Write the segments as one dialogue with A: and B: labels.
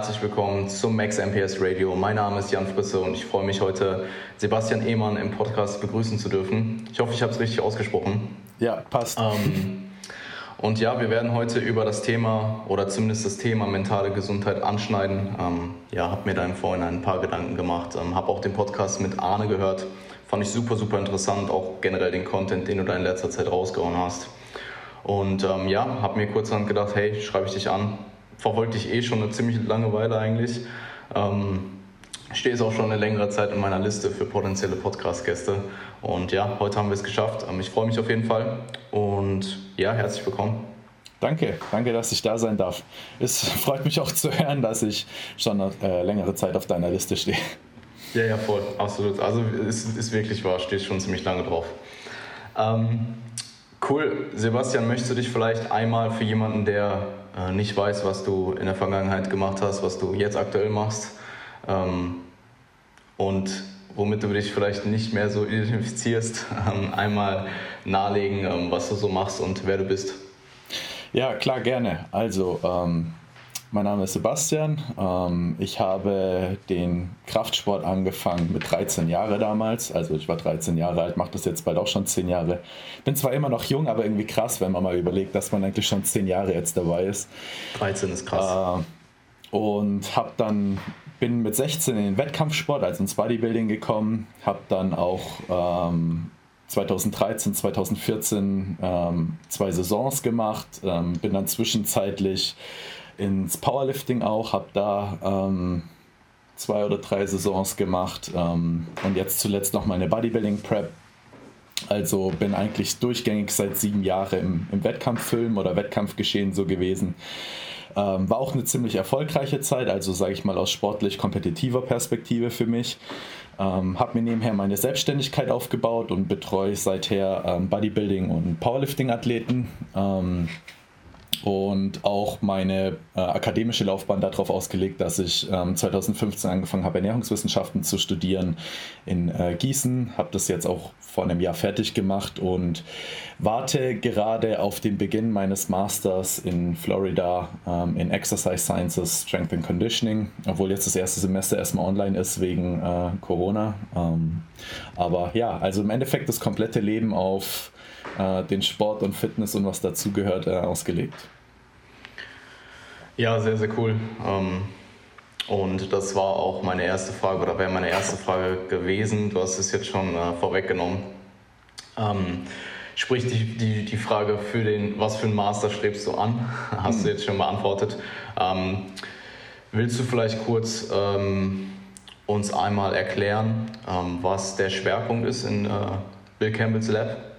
A: herzlich willkommen zum Max MPS Radio. Mein Name ist Jan Frisse und ich freue mich heute, Sebastian Ehmann im Podcast begrüßen zu dürfen. Ich hoffe, ich habe es richtig ausgesprochen.
B: Ja, passt. Ähm,
A: und ja, wir werden heute über das Thema oder zumindest das Thema mentale Gesundheit anschneiden. Ähm, ja, habe mir da im Vorhinein ein paar Gedanken gemacht, ähm, habe auch den Podcast mit Arne gehört. Fand ich super, super interessant, auch generell den Content, den du da in letzter Zeit rausgehauen hast. Und ähm, ja, habe mir kurzerhand gedacht, hey, schreibe ich dich an. Verfolge dich eh schon eine ziemlich lange Weile eigentlich. Ähm, stehe es auch schon eine längere Zeit in meiner Liste für potenzielle Podcast-Gäste. Und ja, heute haben wir es geschafft. Ähm, ich freue mich auf jeden Fall. Und ja, herzlich willkommen.
B: Danke, danke, dass ich da sein darf. Es freut mich auch zu hören, dass ich schon eine äh, längere Zeit auf deiner Liste stehe.
A: Ja, ja, voll, absolut. Also es ist wirklich wahr, stehst schon ziemlich lange drauf. Ähm, Cool. Sebastian, möchtest du dich vielleicht einmal für jemanden, der äh, nicht weiß, was du in der Vergangenheit gemacht hast, was du jetzt aktuell machst ähm, und womit du dich vielleicht nicht mehr so identifizierst, ähm, einmal nahelegen, ähm, was du so machst und wer du bist?
B: Ja, klar, gerne. Also, ähm, mein Name ist Sebastian. Ähm, ich habe den Kraftsport angefangen mit 13 Jahren damals. Also ich war 13 Jahre alt, mache das jetzt bald auch schon 10 Jahre. Bin zwar immer noch jung, aber irgendwie krass, wenn man mal überlegt, dass man eigentlich schon 10 Jahre jetzt dabei ist.
A: 13 ist krass.
B: Äh, und habe dann bin mit 16 in den Wettkampfsport, also ins Bodybuilding gekommen, habe dann auch ähm, 2013, 2014 ähm, zwei Saisons gemacht, ähm, bin dann zwischenzeitlich ins Powerlifting auch, habe da ähm, zwei oder drei Saisons gemacht ähm, und jetzt zuletzt noch meine Bodybuilding Prep. Also bin eigentlich durchgängig seit sieben Jahren im, im Wettkampffilm oder Wettkampfgeschehen so gewesen. Ähm, war auch eine ziemlich erfolgreiche Zeit, also sage ich mal aus sportlich kompetitiver Perspektive für mich. Ähm, habe mir nebenher meine Selbstständigkeit aufgebaut und betreue seither ähm, Bodybuilding und Powerlifting-Athleten. Ähm, und auch meine äh, akademische Laufbahn darauf ausgelegt, dass ich ähm, 2015 angefangen habe, Ernährungswissenschaften zu studieren in äh, Gießen. Habe das jetzt auch vor einem Jahr fertig gemacht und warte gerade auf den Beginn meines Masters in Florida ähm, in Exercise Sciences, Strength and Conditioning, obwohl jetzt das erste Semester erstmal online ist wegen äh, Corona. Ähm, aber ja, also im Endeffekt das komplette Leben auf äh, den Sport und Fitness und was dazugehört äh, ausgelegt.
A: Ja, sehr, sehr cool. Ähm, und das war auch meine erste Frage oder wäre meine erste Frage gewesen. Du hast es jetzt schon äh, vorweggenommen. Ähm, sprich, die, die, die Frage für den, was für einen Master strebst du an, hast du hm. jetzt schon beantwortet. Ähm, willst du vielleicht kurz ähm, uns einmal erklären, ähm, was der Schwerpunkt ist in äh, Bill Campbell's Lab?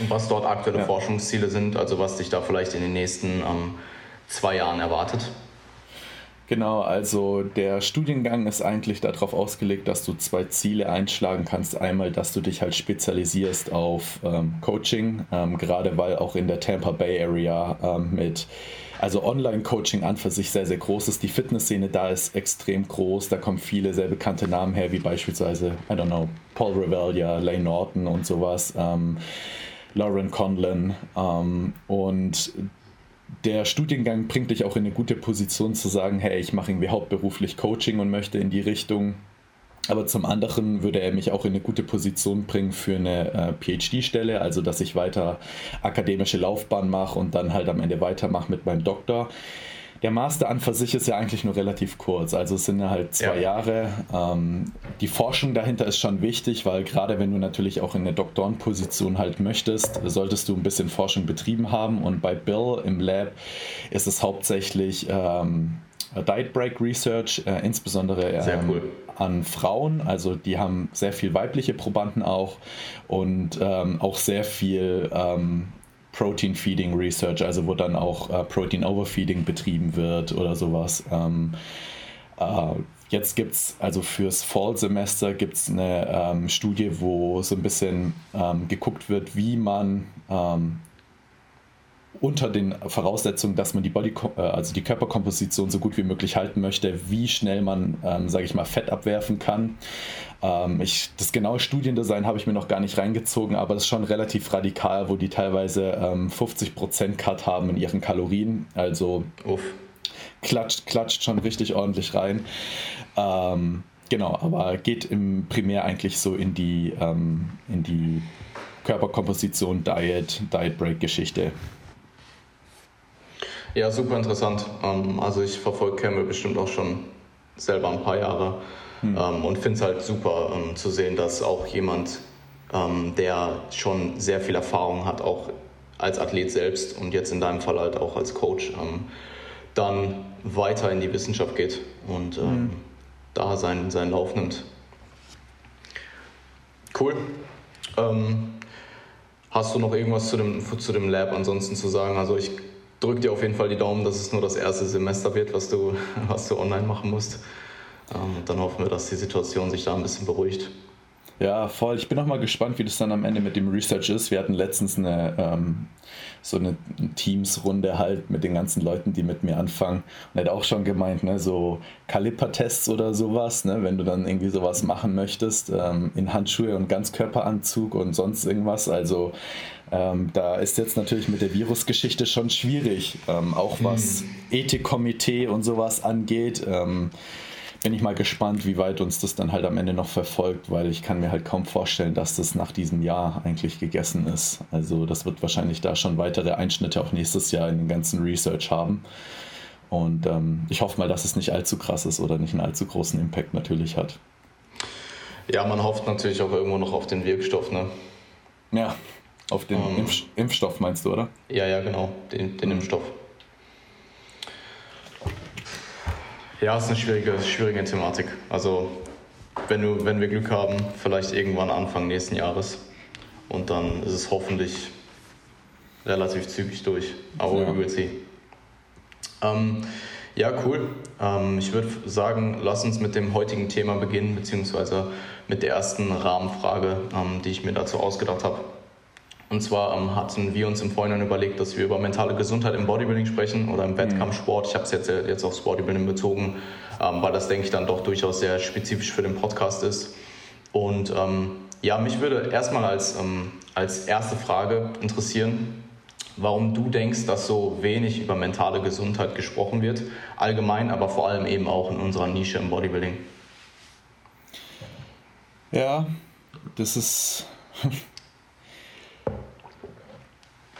A: Und was dort aktuelle ja. Forschungsziele sind, also was dich da vielleicht in den nächsten ähm, zwei Jahren erwartet?
B: Genau, also der Studiengang ist eigentlich darauf ausgelegt, dass du zwei Ziele einschlagen kannst. Einmal, dass du dich halt spezialisierst auf ähm, Coaching, ähm, gerade weil auch in der Tampa Bay Area ähm, mit, also Online-Coaching an für sich sehr, sehr groß ist. Die Fitnessszene da ist extrem groß, da kommen viele sehr bekannte Namen her, wie beispielsweise, I don't know, Paul Revelia, Lane Norton und sowas. Lauren Conlon. Ähm, und der Studiengang bringt dich auch in eine gute Position zu sagen, hey, ich mache irgendwie hauptberuflich Coaching und möchte in die Richtung. Aber zum anderen würde er mich auch in eine gute Position bringen für eine äh, PhD-Stelle, also dass ich weiter akademische Laufbahn mache und dann halt am Ende weitermache mit meinem Doktor der Master an für sich ist ja eigentlich nur relativ kurz. Also es sind ja halt zwei ja. Jahre. Ähm, die Forschung dahinter ist schon wichtig, weil gerade wenn du natürlich auch in eine Doktorenposition halt möchtest, solltest du ein bisschen Forschung betrieben haben. Und bei Bill im Lab ist es hauptsächlich ähm, Diet Break Research, äh, insbesondere ähm, cool. an Frauen. Also die haben sehr viel weibliche Probanden auch und ähm, auch sehr viel ähm, Protein Feeding Research, also wo dann auch äh, Protein Overfeeding betrieben wird oder sowas. Ähm, äh, jetzt gibt es, also fürs Fall-Semester gibt es eine ähm, Studie, wo so ein bisschen ähm, geguckt wird, wie man ähm, unter den Voraussetzungen, dass man die Body, äh, also die Körperkomposition so gut wie möglich halten möchte, wie schnell man, ähm, sage ich mal, Fett abwerfen kann. Ähm, ich, das genaue Studiendesign habe ich mir noch gar nicht reingezogen, aber es ist schon relativ radikal, wo die teilweise ähm, 50% Cut haben in ihren Kalorien. Also Uff. klatscht, klatscht schon richtig ordentlich rein. Ähm, genau, aber geht im Primär eigentlich so in die, ähm, in die Körperkomposition, Diet, Diet Break Geschichte.
A: Ja, super interessant. Ähm, also ich verfolge Campbell bestimmt auch schon selber ein paar Jahre hm. Ähm, und finde es halt super ähm, zu sehen, dass auch jemand, der schon sehr viel Erfahrung hat, auch als Athlet selbst und jetzt in deinem Fall halt auch als Coach, dann weiter in die Wissenschaft geht und hm. da seinen, seinen Lauf nimmt. Cool. Ähm, hast du noch irgendwas zu dem, zu dem Lab ansonsten zu sagen? Also ich drücke dir auf jeden Fall die Daumen, dass es nur das erste Semester wird, was du, was du online machen musst. Ähm, dann hoffen wir, dass die Situation sich da ein bisschen beruhigt.
B: Ja, voll. Ich bin auch mal gespannt, wie das dann am Ende mit dem Research ist. Wir hatten letztens eine, ähm, so eine Teams-Runde halt mit den ganzen Leuten, die mit mir anfangen. Und er hat auch schon gemeint, ne, so Kalipertests oder sowas, ne, wenn du dann irgendwie sowas machen möchtest, ähm, in Handschuhe und Ganzkörperanzug und sonst irgendwas. Also ähm, da ist jetzt natürlich mit der Virusgeschichte schon schwierig, ähm, auch was hm. Ethikkomitee und sowas angeht. Bin ich mal gespannt, wie weit uns das dann halt am Ende noch verfolgt, weil ich kann mir halt kaum vorstellen, dass das nach diesem Jahr eigentlich gegessen ist. Also das wird wahrscheinlich da schon weitere Einschnitte auch nächstes Jahr in den ganzen Research haben. Und ähm, ich hoffe mal, dass es nicht allzu krass ist oder nicht einen allzu großen Impact natürlich hat.
A: Ja, man hofft natürlich auch irgendwo noch auf den Wirkstoff, ne?
B: Ja, auf den ähm. Impf Impfstoff meinst du, oder?
A: Ja, ja, genau, den, den mhm. Impfstoff. Ja, es ist eine schwierige, schwierige Thematik. Also, wenn, du, wenn wir Glück haben, vielleicht irgendwann Anfang nächsten Jahres. Und dann ist es hoffentlich relativ zügig durch. Aber ja. we will see. Ähm, ja, cool. Ähm, ich würde sagen, lass uns mit dem heutigen Thema beginnen, beziehungsweise mit der ersten Rahmenfrage, ähm, die ich mir dazu ausgedacht habe. Und zwar ähm, hatten wir uns im Vorhinein überlegt, dass wir über mentale Gesundheit im Bodybuilding sprechen oder im Wettkampfsport. Ich habe es jetzt, jetzt aufs Bodybuilding bezogen, ähm, weil das, denke ich, dann doch durchaus sehr spezifisch für den Podcast ist. Und ähm, ja, mich würde erstmal als, ähm, als erste Frage interessieren, warum du denkst, dass so wenig über mentale Gesundheit gesprochen wird, allgemein, aber vor allem eben auch in unserer Nische im Bodybuilding.
B: Ja, das ist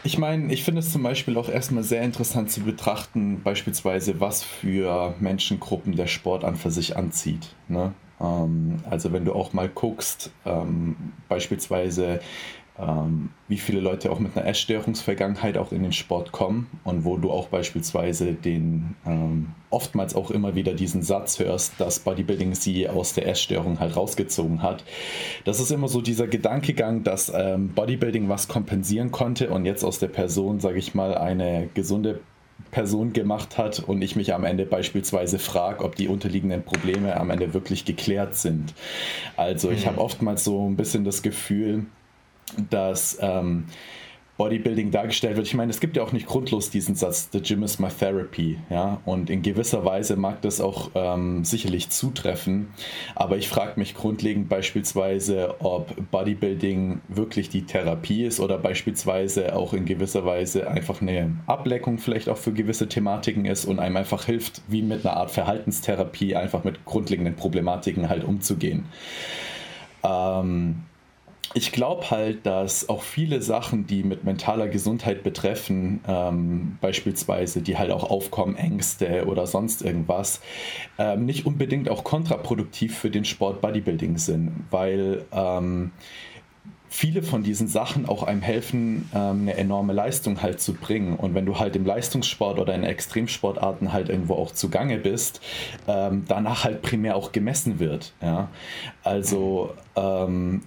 B: ich meine, ich finde es zum Beispiel auch erstmal sehr interessant zu betrachten, beispielsweise, was für Menschengruppen der Sport an für sich anzieht. Ne? Ähm, also wenn du auch mal guckst, ähm, beispielsweise ähm, wie viele Leute auch mit einer Essstörungsvergangenheit auch in den Sport kommen und wo du auch beispielsweise den ähm, oftmals auch immer wieder diesen Satz hörst, dass Bodybuilding sie aus der Essstörung halt rausgezogen hat. Das ist immer so dieser Gedankegang, dass ähm, Bodybuilding was kompensieren konnte und jetzt aus der Person, sage ich mal, eine gesunde Person gemacht hat und ich mich am Ende beispielsweise frage, ob die unterliegenden Probleme am Ende wirklich geklärt sind. Also ich mhm. habe oftmals so ein bisschen das Gefühl, dass ähm, Bodybuilding dargestellt wird. Ich meine, es gibt ja auch nicht grundlos diesen Satz, The Gym is my therapy, ja, und in gewisser Weise mag das auch ähm, sicherlich zutreffen, aber ich frage mich grundlegend beispielsweise, ob Bodybuilding wirklich die Therapie ist oder beispielsweise auch in gewisser Weise einfach eine Ableckung vielleicht auch für gewisse Thematiken ist und einem einfach hilft, wie mit einer Art Verhaltenstherapie einfach mit grundlegenden Problematiken halt umzugehen. Ähm, ich glaube halt, dass auch viele Sachen, die mit mentaler Gesundheit betreffen, ähm, beispielsweise, die halt auch aufkommen, Ängste oder sonst irgendwas, ähm, nicht unbedingt auch kontraproduktiv für den Sport Bodybuilding sind, weil ähm, viele von diesen Sachen auch einem helfen, ähm, eine enorme Leistung halt zu bringen. Und wenn du halt im Leistungssport oder in Extremsportarten halt irgendwo auch zugange bist, ähm, danach halt primär auch gemessen wird. Ja? Also ähm,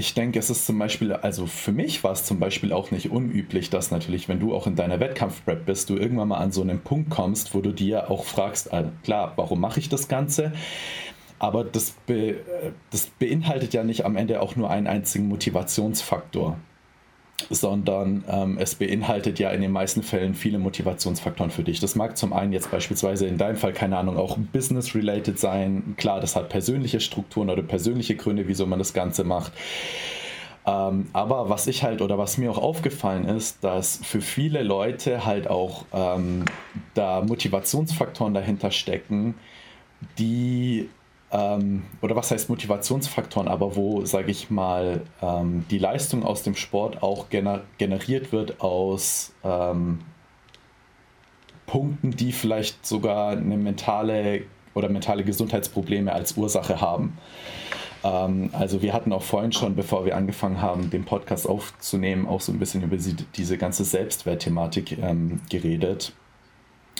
B: ich denke, es ist zum Beispiel, also für mich war es zum Beispiel auch nicht unüblich, dass natürlich, wenn du auch in deiner Wettkampfprep bist, du irgendwann mal an so einen Punkt kommst, wo du dir auch fragst, also klar, warum mache ich das Ganze? Aber das, be, das beinhaltet ja nicht am Ende auch nur einen einzigen Motivationsfaktor sondern ähm, es beinhaltet ja in den meisten Fällen viele Motivationsfaktoren für dich. Das mag zum einen jetzt beispielsweise in deinem Fall, keine Ahnung, auch business-related sein. Klar, das hat persönliche Strukturen oder persönliche Gründe, wieso man das Ganze macht. Ähm, aber was ich halt oder was mir auch aufgefallen ist, dass für viele Leute halt auch ähm, da Motivationsfaktoren dahinter stecken, die ähm, oder was heißt Motivationsfaktoren, aber wo, sage ich mal, ähm, die Leistung aus dem Sport auch gener generiert wird aus ähm, Punkten, die vielleicht sogar eine mentale oder mentale Gesundheitsprobleme als Ursache haben. Ähm, also wir hatten auch vorhin schon, bevor wir angefangen haben, den Podcast aufzunehmen, auch so ein bisschen über diese ganze Selbstwertthematik ähm, geredet.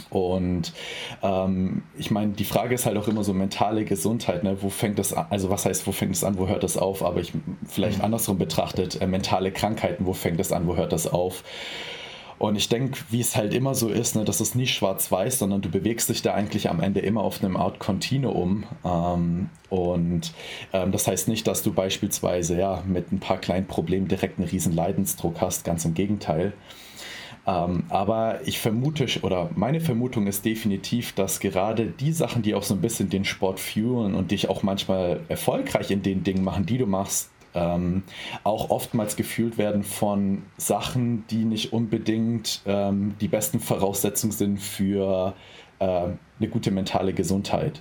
B: Und ähm, ich meine, die Frage ist halt auch immer so mentale Gesundheit, ne? Wo fängt das an? Also was heißt, wo fängt es an, wo hört das auf? Aber ich vielleicht mhm. andersrum betrachtet, äh, mentale Krankheiten, wo fängt das an, wo hört das auf? Und ich denke, wie es halt immer so ist, ne, das ist nie schwarz-weiß, sondern du bewegst dich da eigentlich am Ende immer auf einem Art Continuum. Ähm, und ähm, das heißt nicht, dass du beispielsweise ja, mit ein paar kleinen Problemen direkt einen riesen Leidensdruck hast, ganz im Gegenteil. Ähm, aber ich vermute, oder meine Vermutung ist definitiv, dass gerade die Sachen, die auch so ein bisschen den Sport führen und dich auch manchmal erfolgreich in den Dingen machen, die du machst, ähm, auch oftmals gefühlt werden von Sachen, die nicht unbedingt ähm, die besten Voraussetzungen sind für äh, eine gute mentale Gesundheit.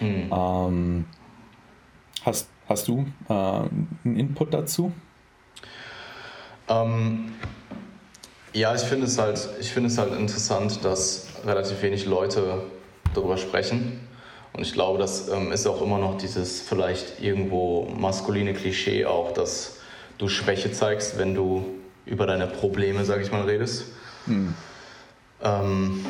B: Mhm. Ähm, hast, hast du äh, einen Input dazu?
A: Ja, ich finde es halt, es halt interessant, dass relativ wenig Leute darüber sprechen. Und ich glaube, das ähm, ist auch immer noch dieses vielleicht irgendwo maskuline Klischee auch, dass du Schwäche zeigst, wenn du über deine Probleme, sag ich mal, redest. Hm. Ähm,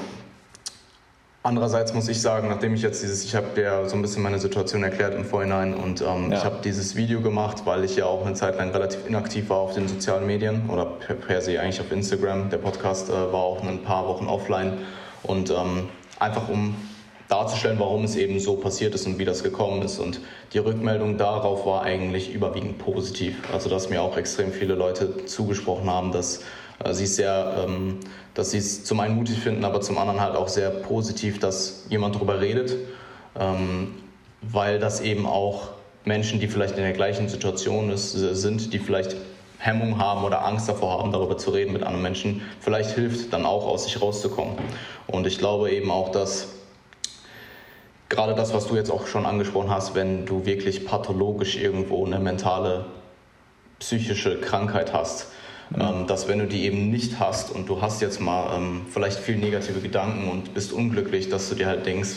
A: andererseits muss ich sagen, nachdem ich jetzt dieses, ich habe dir so ein bisschen meine Situation erklärt im Vorhinein und ähm, ja. ich habe dieses Video gemacht, weil ich ja auch eine Zeit lang relativ inaktiv war auf den sozialen Medien oder per, per se eigentlich auf Instagram. Der Podcast äh, war auch ein paar Wochen offline und ähm, einfach um darzustellen, warum es eben so passiert ist und wie das gekommen ist. Und die Rückmeldung darauf war eigentlich überwiegend positiv. Also dass mir auch extrem viele Leute zugesprochen haben, dass sie es sehr, ähm, dass sie es zum einen mutig finden, aber zum anderen halt auch sehr positiv, dass jemand darüber redet, ähm, weil das eben auch Menschen, die vielleicht in der gleichen Situation ist, sind, die vielleicht Hemmung haben oder Angst davor haben, darüber zu reden mit anderen Menschen, vielleicht hilft, dann auch aus sich rauszukommen. Und ich glaube eben auch, dass gerade das, was du jetzt auch schon angesprochen hast, wenn du wirklich pathologisch irgendwo eine mentale, psychische Krankheit hast. Ähm, dass wenn du die eben nicht hast und du hast jetzt mal ähm, vielleicht viel negative Gedanken und bist unglücklich, dass du dir halt denkst,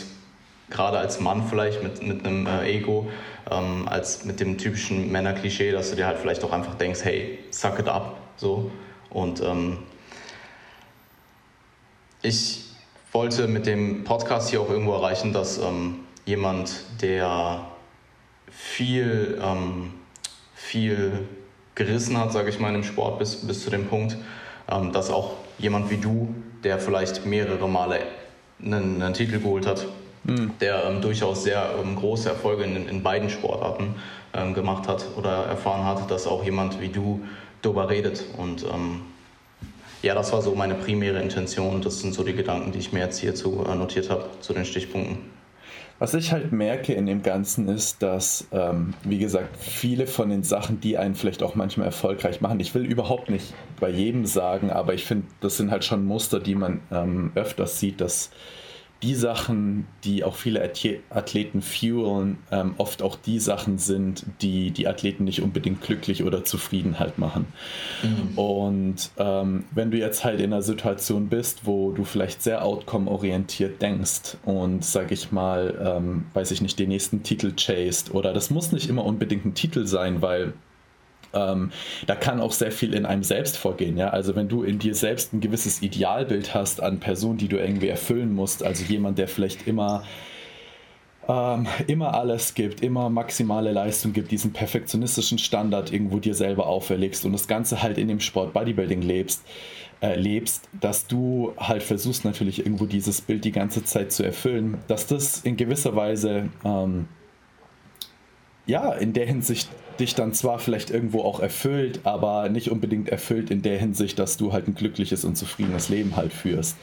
A: gerade als Mann vielleicht mit, mit einem äh, Ego, ähm, als mit dem typischen Männerklischee, dass du dir halt vielleicht auch einfach denkst, hey, suck it up, so. Und ähm, ich wollte mit dem Podcast hier auch irgendwo erreichen, dass ähm, jemand, der viel, ähm, viel gerissen hat, sage ich mal, im Sport bis, bis zu dem Punkt, ähm, dass auch jemand wie du, der vielleicht mehrere Male einen, einen Titel geholt hat, mhm. der ähm, durchaus sehr ähm, große Erfolge in, in beiden Sportarten ähm, gemacht hat oder erfahren hat, dass auch jemand wie du darüber redet und ja, das war so meine primäre Intention. Das sind so die Gedanken, die ich mir jetzt hierzu äh, notiert habe, zu den Stichpunkten.
B: Was ich halt merke in dem Ganzen ist, dass, ähm, wie gesagt, viele von den Sachen, die einen vielleicht auch manchmal erfolgreich machen, ich will überhaupt nicht bei jedem sagen, aber ich finde, das sind halt schon Muster, die man ähm, öfters sieht, dass die Sachen, die auch viele Athleten fuelen, ähm, oft auch die Sachen sind, die die Athleten nicht unbedingt glücklich oder zufrieden halt machen. Mhm. Und ähm, wenn du jetzt halt in einer Situation bist, wo du vielleicht sehr outcome-orientiert denkst und, sag ich mal, ähm, weiß ich nicht, den nächsten Titel chased oder das muss nicht immer unbedingt ein Titel sein, weil ähm, da kann auch sehr viel in einem selbst vorgehen. Ja? Also wenn du in dir selbst ein gewisses Idealbild hast an Personen, die du irgendwie erfüllen musst, also jemand, der vielleicht immer ähm, immer alles gibt, immer maximale Leistung gibt, diesen perfektionistischen Standard irgendwo dir selber auferlegst und das Ganze halt in dem Sport Bodybuilding lebst, äh, lebst, dass du halt versuchst natürlich irgendwo dieses Bild die ganze Zeit zu erfüllen, dass das in gewisser Weise ähm, ja, in der Hinsicht dich dann zwar vielleicht irgendwo auch erfüllt, aber nicht unbedingt erfüllt in der Hinsicht, dass du halt ein glückliches und zufriedenes Leben halt führst.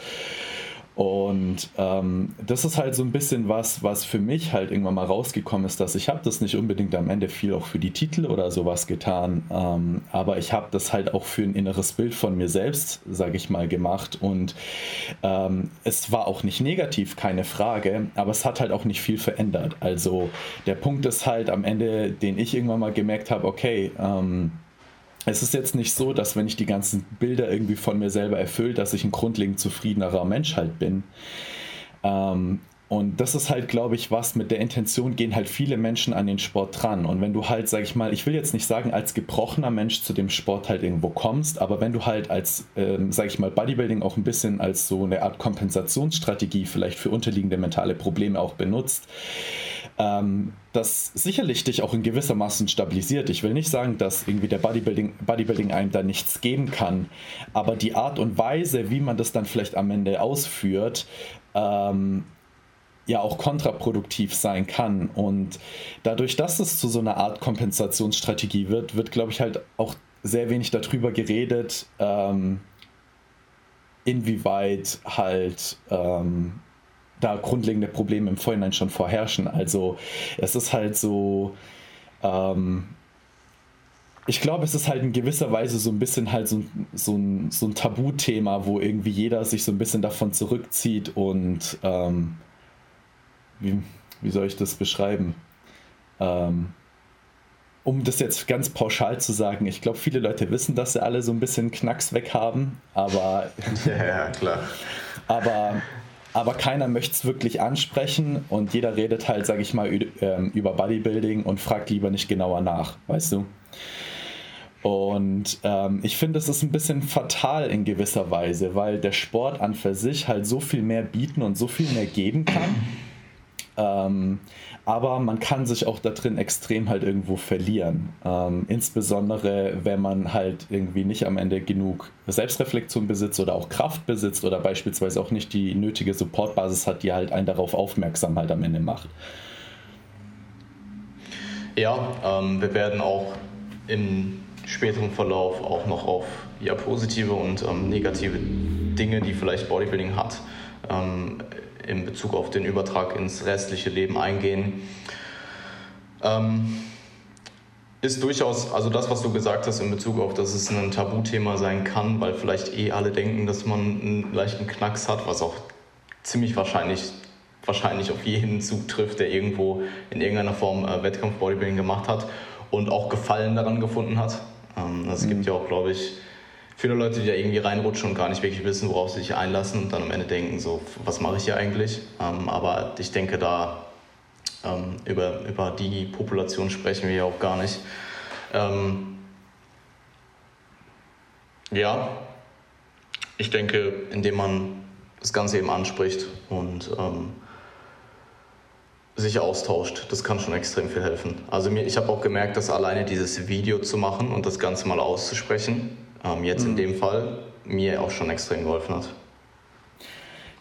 B: Und ähm, das ist halt so ein bisschen was, was für mich halt irgendwann mal rausgekommen ist, dass ich habe das nicht unbedingt am Ende viel auch für die Titel oder sowas getan, ähm, aber ich habe das halt auch für ein inneres Bild von mir selbst, sage ich mal, gemacht. Und ähm, es war auch nicht negativ, keine Frage, aber es hat halt auch nicht viel verändert. Also der Punkt ist halt am Ende, den ich irgendwann mal gemerkt habe, okay, ähm, es ist jetzt nicht so, dass wenn ich die ganzen Bilder irgendwie von mir selber erfülle, dass ich ein grundlegend zufriedenerer Mensch halt bin. Ähm, und das ist halt, glaube ich, was mit der Intention gehen halt viele Menschen an den Sport dran. Und wenn du halt, sag ich mal, ich will jetzt nicht sagen, als gebrochener Mensch zu dem Sport halt irgendwo kommst, aber wenn du halt als, ähm, sag ich mal, Bodybuilding auch ein bisschen als so eine Art Kompensationsstrategie vielleicht für unterliegende mentale Probleme auch benutzt, ähm, das sicherlich dich auch in gewisser Maßen stabilisiert. Ich will nicht sagen, dass irgendwie der Bodybuilding, Bodybuilding einem da nichts geben kann, aber die Art und Weise, wie man das dann vielleicht am Ende ausführt, ähm, ja auch kontraproduktiv sein kann. Und dadurch, dass es zu so einer Art Kompensationsstrategie wird, wird, glaube ich, halt auch sehr wenig darüber geredet, ähm, inwieweit halt ähm, da grundlegende Probleme im Vorhinein schon vorherrschen. Also es ist halt so, ähm, ich glaube, es ist halt in gewisser Weise so ein bisschen halt so, so, ein, so ein Tabuthema, wo irgendwie jeder sich so ein bisschen davon zurückzieht und ähm, wie, wie soll ich das beschreiben? Ähm, um das jetzt ganz pauschal zu sagen, ich glaube, viele Leute wissen, dass sie alle so ein bisschen Knacks weg haben, aber.
A: Ja, klar.
B: Aber aber keiner möchte es wirklich ansprechen und jeder redet halt, sage ich mal, ähm, über Bodybuilding und fragt lieber nicht genauer nach, weißt du? Und ähm, ich finde, es ist ein bisschen fatal in gewisser Weise, weil der Sport an für sich halt so viel mehr bieten und so viel mehr geben kann. Ähm, aber man kann sich auch da drin extrem halt irgendwo verlieren. Ähm, insbesondere, wenn man halt irgendwie nicht am Ende genug Selbstreflexion besitzt oder auch Kraft besitzt oder beispielsweise auch nicht die nötige Supportbasis hat, die halt einen darauf aufmerksam halt am Ende macht.
A: Ja, ähm, wir werden auch im späteren Verlauf auch noch auf ja, positive und ähm, negative Dinge, die vielleicht Bodybuilding hat, ähm, in Bezug auf den Übertrag ins restliche Leben eingehen. Ähm, ist durchaus, also das, was du gesagt hast in Bezug auf, dass es ein Tabuthema sein kann, weil vielleicht eh alle denken, dass man einen leichten Knacks hat, was auch ziemlich wahrscheinlich, wahrscheinlich auf jeden zutrifft, der irgendwo in irgendeiner Form äh, Wettkampf-Bodybuilding gemacht hat und auch Gefallen daran gefunden hat. Ähm, es mhm. gibt ja auch, glaube ich, viele Leute, die da irgendwie reinrutschen und gar nicht wirklich wissen, worauf sie sich einlassen und dann am Ende denken, so, was mache ich hier eigentlich? Ähm, aber ich denke, da ähm, über, über die Population sprechen wir ja auch gar nicht. Ähm, ja, ich denke, indem man das Ganze eben anspricht und ähm, sich austauscht, das kann schon extrem viel helfen. Also mir, ich habe auch gemerkt, dass alleine dieses Video zu machen und das Ganze mal auszusprechen, ähm, jetzt mhm. in dem Fall mir auch schon extrem geholfen hat.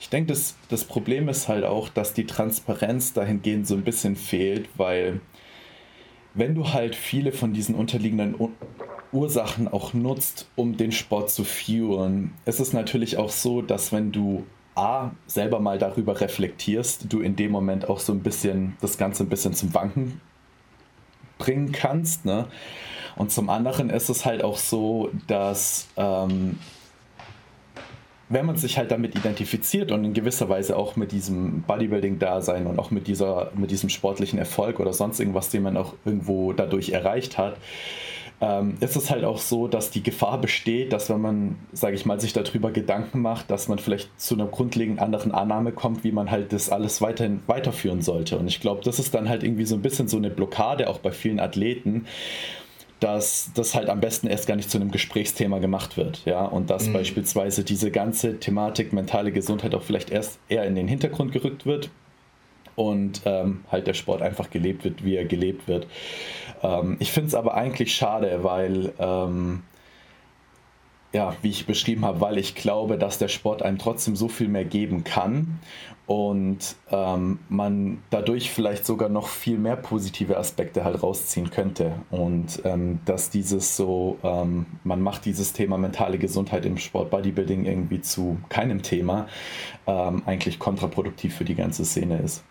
B: Ich denke, das, das Problem ist halt auch, dass die Transparenz dahingehend so ein bisschen fehlt, weil wenn du halt viele von diesen unterliegenden Ursachen auch nutzt, um den Sport zu führen, ist es natürlich auch so, dass wenn du A, selber mal darüber reflektierst, du in dem Moment auch so ein bisschen das Ganze ein bisschen zum Wanken bringen kannst. Ne? Und zum anderen ist es halt auch so, dass ähm, wenn man sich halt damit identifiziert und in gewisser Weise auch mit diesem Bodybuilding-Dasein und auch mit, dieser, mit diesem sportlichen Erfolg oder sonst irgendwas, den man auch irgendwo dadurch erreicht hat, ähm, ist es halt auch so, dass die Gefahr besteht, dass wenn man, sage ich mal, sich darüber Gedanken macht, dass man vielleicht zu einer grundlegend anderen Annahme kommt, wie man halt das alles weiterhin weiterführen sollte. Und ich glaube, das ist dann halt irgendwie so ein bisschen so eine Blockade auch bei vielen Athleten, dass das halt am besten erst gar nicht zu einem Gesprächsthema gemacht wird, ja, und dass mhm. beispielsweise diese ganze Thematik mentale Gesundheit auch vielleicht erst eher in den Hintergrund gerückt wird und ähm, halt der Sport einfach gelebt wird, wie er gelebt wird. Ähm, ich finde es aber eigentlich schade, weil ähm, ja, wie ich beschrieben habe, weil ich glaube, dass der Sport einem trotzdem so viel mehr geben kann und ähm, man dadurch vielleicht sogar noch viel mehr positive Aspekte halt rausziehen könnte. Und ähm, dass dieses so, ähm, man macht dieses Thema mentale Gesundheit im Sport Bodybuilding irgendwie zu keinem Thema, ähm, eigentlich kontraproduktiv für die ganze Szene ist.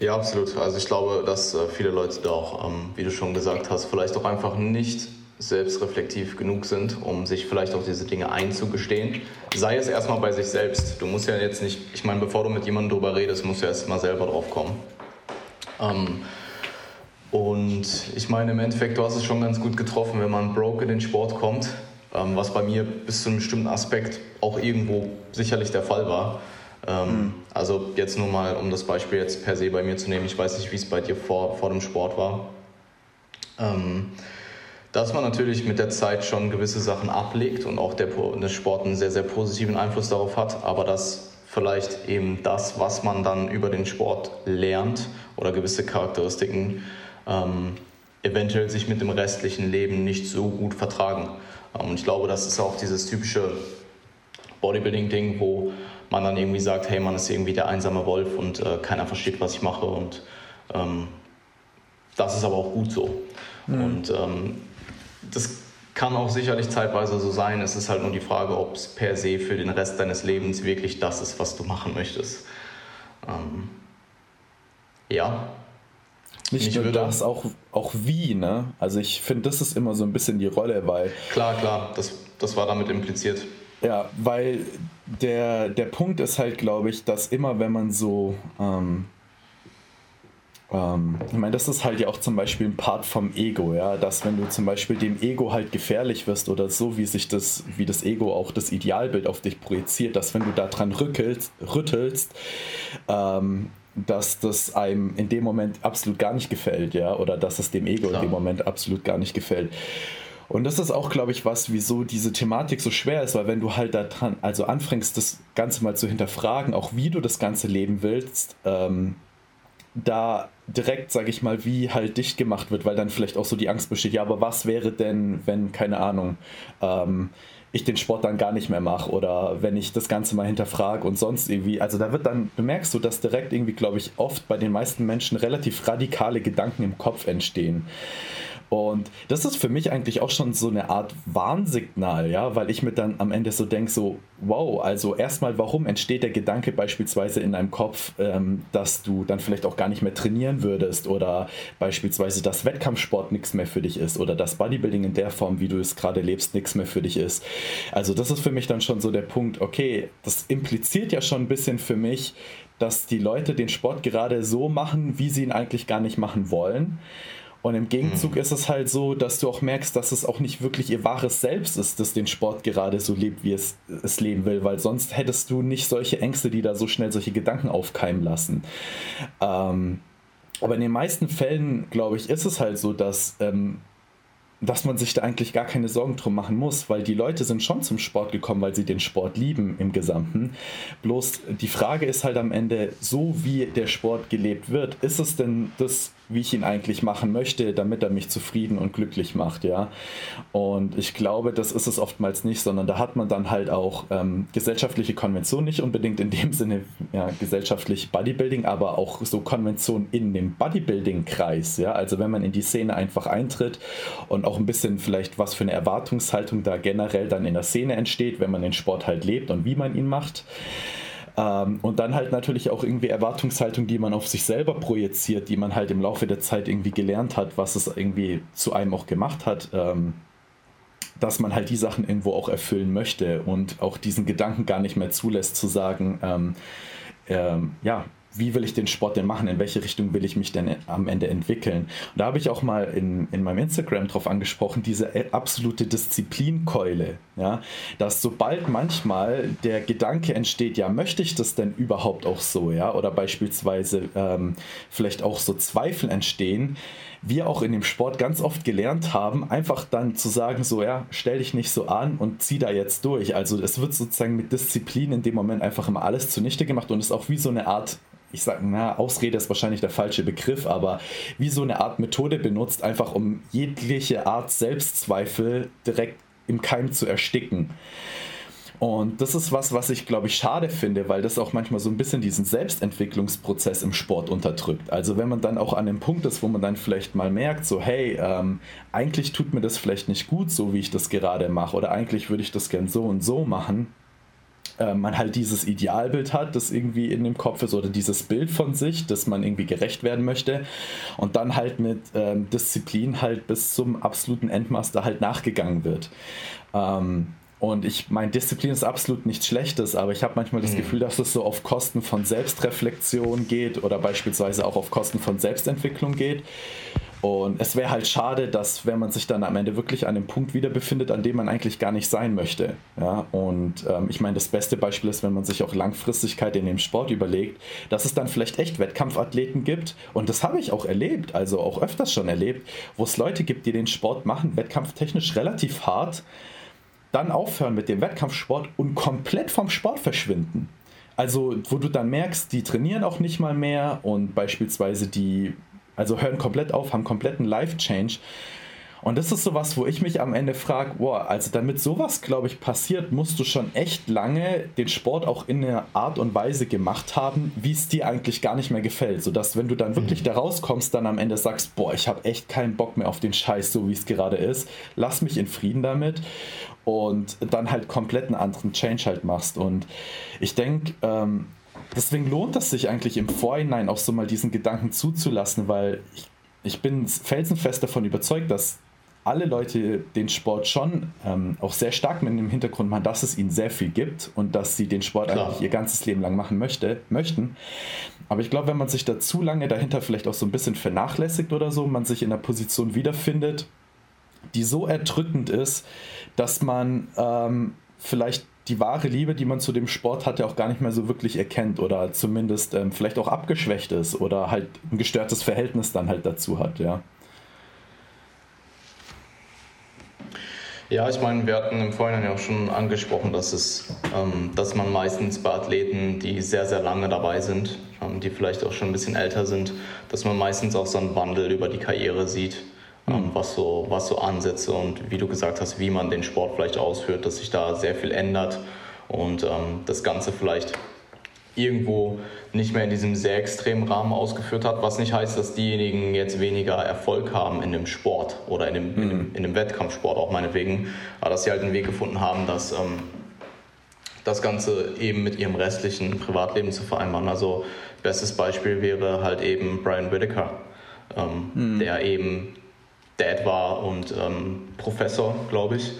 A: Ja, absolut. Also ich glaube, dass äh, viele Leute da auch, ähm, wie du schon gesagt hast, vielleicht auch einfach nicht selbstreflektiv genug sind, um sich vielleicht auch diese Dinge einzugestehen. Sei es erstmal bei sich selbst. Du musst ja jetzt nicht, ich meine, bevor du mit jemandem darüber redest, musst du erst mal selber drauf kommen. Ähm, und ich meine, im Endeffekt, du hast es schon ganz gut getroffen, wenn man broke in den Sport kommt, ähm, was bei mir bis zu einem bestimmten Aspekt auch irgendwo sicherlich der Fall war. Ähm, mhm. Also jetzt nur mal, um das Beispiel jetzt per se bei mir zu nehmen, ich weiß nicht, wie es bei dir vor, vor dem Sport war. Ähm, dass man natürlich mit der Zeit schon gewisse Sachen ablegt und auch der, der Sport einen sehr, sehr positiven Einfluss darauf hat, aber dass vielleicht eben das, was man dann über den Sport lernt oder gewisse Charakteristiken, ähm, eventuell sich mit dem restlichen Leben nicht so gut vertragen. Ähm, und ich glaube, das ist auch dieses typische Bodybuilding-Ding, wo man dann irgendwie sagt, hey, man ist irgendwie der einsame Wolf und äh, keiner versteht, was ich mache und ähm, das ist aber auch gut so. Mhm. Und ähm, das kann auch sicherlich zeitweise so sein. Es ist halt nur die Frage, ob es per se für den Rest deines Lebens wirklich das ist, was du machen möchtest. Ähm, ja.
B: Nicht nur das, auch, auch wie, ne? Also ich finde, das ist immer so ein bisschen die Rolle, weil...
A: Klar, klar, das, das war damit impliziert.
B: Ja, weil der, der Punkt ist halt, glaube ich, dass immer wenn man so... Ähm, ähm, ich meine, das ist halt ja auch zum Beispiel ein Part vom Ego, ja, dass wenn du zum Beispiel dem Ego halt gefährlich wirst oder so, wie sich das, wie das Ego auch das Idealbild auf dich projiziert, dass wenn du daran rückelst, rüttelst, ähm, dass das einem in dem Moment absolut gar nicht gefällt, ja, oder dass es dem Ego Klar. in dem Moment absolut gar nicht gefällt. Und das ist auch, glaube ich, was, wieso diese Thematik so schwer ist, weil wenn du halt daran, also anfängst, das Ganze mal zu hinterfragen, auch wie du das Ganze leben willst, ähm, da direkt, sage ich mal, wie halt dicht gemacht wird, weil dann vielleicht auch so die Angst besteht, ja, aber was wäre denn, wenn, keine Ahnung, ähm, ich den Sport dann gar nicht mehr mache oder wenn ich das Ganze mal hinterfrage und sonst irgendwie, also da wird dann, bemerkst du, dass direkt irgendwie, glaube ich, oft bei den meisten Menschen relativ radikale Gedanken im Kopf entstehen. Und das ist für mich eigentlich auch schon so eine Art Warnsignal, ja, weil ich mir dann am Ende so denke, so, wow, also erstmal, warum entsteht der Gedanke beispielsweise in deinem Kopf, ähm, dass du dann vielleicht auch gar nicht mehr trainieren würdest oder beispielsweise, dass Wettkampfsport nichts mehr für dich ist oder dass Bodybuilding in der Form, wie du es gerade lebst, nichts mehr für dich ist. Also das ist für mich dann schon so der Punkt, okay, das impliziert ja schon ein bisschen für mich, dass die Leute den Sport gerade so machen, wie sie ihn eigentlich gar nicht machen wollen. Und im Gegenzug mhm. ist es halt so, dass du auch merkst, dass es auch nicht wirklich ihr wahres Selbst ist, das den Sport gerade so lebt, wie es es leben will, weil sonst hättest du nicht solche Ängste, die da so schnell solche Gedanken aufkeimen lassen. Ähm, aber in den meisten Fällen, glaube ich, ist es halt so, dass ähm, dass man sich da eigentlich gar keine Sorgen drum machen muss, weil die Leute sind schon zum Sport gekommen, weil sie den Sport lieben im Gesamten. Bloß die Frage ist halt am Ende, so wie der Sport gelebt wird, ist es denn das wie ich ihn eigentlich machen möchte, damit er mich zufrieden und glücklich macht, ja. Und ich glaube, das ist es oftmals nicht, sondern da hat man dann halt auch ähm, gesellschaftliche Konventionen, nicht unbedingt in dem Sinne ja, gesellschaftlich Bodybuilding, aber auch so Konventionen in dem Bodybuilding-Kreis, ja. Also wenn man in die Szene einfach eintritt und auch ein bisschen vielleicht was für eine Erwartungshaltung da generell dann in der Szene entsteht, wenn man den Sport halt lebt und wie man ihn macht. Ähm, und dann halt natürlich auch irgendwie Erwartungshaltung, die man auf sich selber projiziert, die man halt im Laufe der Zeit irgendwie gelernt hat, was es irgendwie zu einem auch gemacht hat. Ähm, dass man halt die Sachen irgendwo auch erfüllen möchte und auch diesen Gedanken gar nicht mehr zulässt zu sagen, ähm, ähm, ja, wie will ich den Sport denn machen, in welche Richtung will ich mich denn am Ende entwickeln. Und da habe ich auch mal in, in meinem Instagram drauf angesprochen, diese absolute Disziplinkeule, ja, dass sobald manchmal der Gedanke entsteht, ja, möchte ich das denn überhaupt auch so, ja, oder beispielsweise ähm, vielleicht auch so Zweifel entstehen, wir auch in dem Sport ganz oft gelernt haben, einfach dann zu sagen, so ja, stell dich nicht so an und zieh da jetzt durch. Also es wird sozusagen mit Disziplin in dem Moment einfach immer alles zunichte gemacht und ist auch wie so eine Art ich sage, na, Ausrede ist wahrscheinlich der falsche Begriff, aber wie so eine Art Methode benutzt, einfach um jegliche Art Selbstzweifel direkt im Keim zu ersticken. Und das ist was, was ich, glaube ich, schade finde, weil das auch manchmal so ein bisschen diesen Selbstentwicklungsprozess im Sport unterdrückt. Also wenn man dann auch an dem Punkt ist, wo man dann vielleicht mal merkt, so hey, ähm, eigentlich tut mir das vielleicht nicht gut, so wie ich das gerade mache, oder eigentlich würde ich das gern so und so machen, äh, man halt dieses Idealbild hat, das irgendwie in dem Kopf ist, oder dieses Bild von sich, dass man irgendwie gerecht werden möchte und dann halt mit ähm, Disziplin halt bis zum absoluten Endmaster halt nachgegangen wird. Ähm, und ich meine, Disziplin ist absolut nichts Schlechtes, aber ich habe manchmal das mhm. Gefühl, dass es so auf Kosten von Selbstreflexion geht oder beispielsweise auch auf Kosten von Selbstentwicklung geht. Und es wäre halt schade, dass wenn man sich dann am Ende wirklich an dem Punkt wieder befindet, an dem man eigentlich gar nicht sein möchte. Ja, und ähm, ich meine, das beste Beispiel ist, wenn man sich auch Langfristigkeit in dem Sport überlegt, dass es dann vielleicht echt Wettkampfathleten gibt. Und das habe ich auch erlebt, also auch öfters schon erlebt, wo es Leute gibt, die den Sport machen, wettkampftechnisch relativ hart dann aufhören mit dem Wettkampfsport und komplett vom Sport verschwinden. Also, wo du dann merkst, die trainieren auch nicht mal mehr und beispielsweise die, also hören komplett auf, haben kompletten Life-Change. Und das ist sowas, wo ich mich am Ende frage, boah, also damit sowas, glaube ich, passiert, musst du schon echt lange den Sport auch in einer Art und Weise gemacht haben, wie es dir eigentlich gar nicht mehr gefällt. Sodass, wenn du dann wirklich mhm. da rauskommst, dann am Ende sagst, boah, ich habe echt keinen Bock mehr auf den Scheiß, so wie es gerade ist. Lass mich in Frieden damit und dann halt komplett einen anderen Change halt machst. Und ich denke, ähm, deswegen lohnt es sich eigentlich im Vorhinein auch so mal diesen Gedanken zuzulassen, weil ich, ich bin felsenfest davon überzeugt, dass alle Leute den Sport schon ähm, auch sehr stark mit dem Hintergrund machen, dass es ihnen sehr viel gibt und dass sie den Sport Klar. eigentlich ihr ganzes Leben lang machen möchte, möchten. Aber ich glaube, wenn man sich da zu lange dahinter vielleicht auch so ein bisschen vernachlässigt oder so, man sich in einer Position wiederfindet, die so erdrückend ist, dass man ähm, vielleicht die wahre Liebe, die man zu dem Sport hat, ja auch gar nicht mehr so wirklich erkennt oder zumindest ähm, vielleicht auch abgeschwächt ist oder halt ein gestörtes Verhältnis dann halt dazu hat, ja.
A: Ja, ich meine, wir hatten im Vorhinein ja auch schon angesprochen, dass, es, ähm, dass man meistens bei Athleten, die sehr, sehr lange dabei sind, ähm, die vielleicht auch schon ein bisschen älter sind, dass man meistens auch so einen Wandel über die Karriere sieht, mhm. was, so, was so Ansätze und wie du gesagt hast, wie man den Sport vielleicht ausführt, dass sich da sehr viel ändert und ähm, das Ganze vielleicht irgendwo nicht mehr in diesem sehr extremen Rahmen ausgeführt hat, was nicht heißt, dass diejenigen jetzt weniger Erfolg haben in dem Sport oder in dem, mhm. in dem, in dem Wettkampfsport auch meinetwegen, aber dass sie halt einen Weg gefunden haben, dass ähm, das Ganze eben mit ihrem restlichen Privatleben zu vereinbaren. Also bestes Beispiel wäre halt eben Brian Whitaker, ähm, mhm. der eben Dad war und ähm, Professor, glaube ich.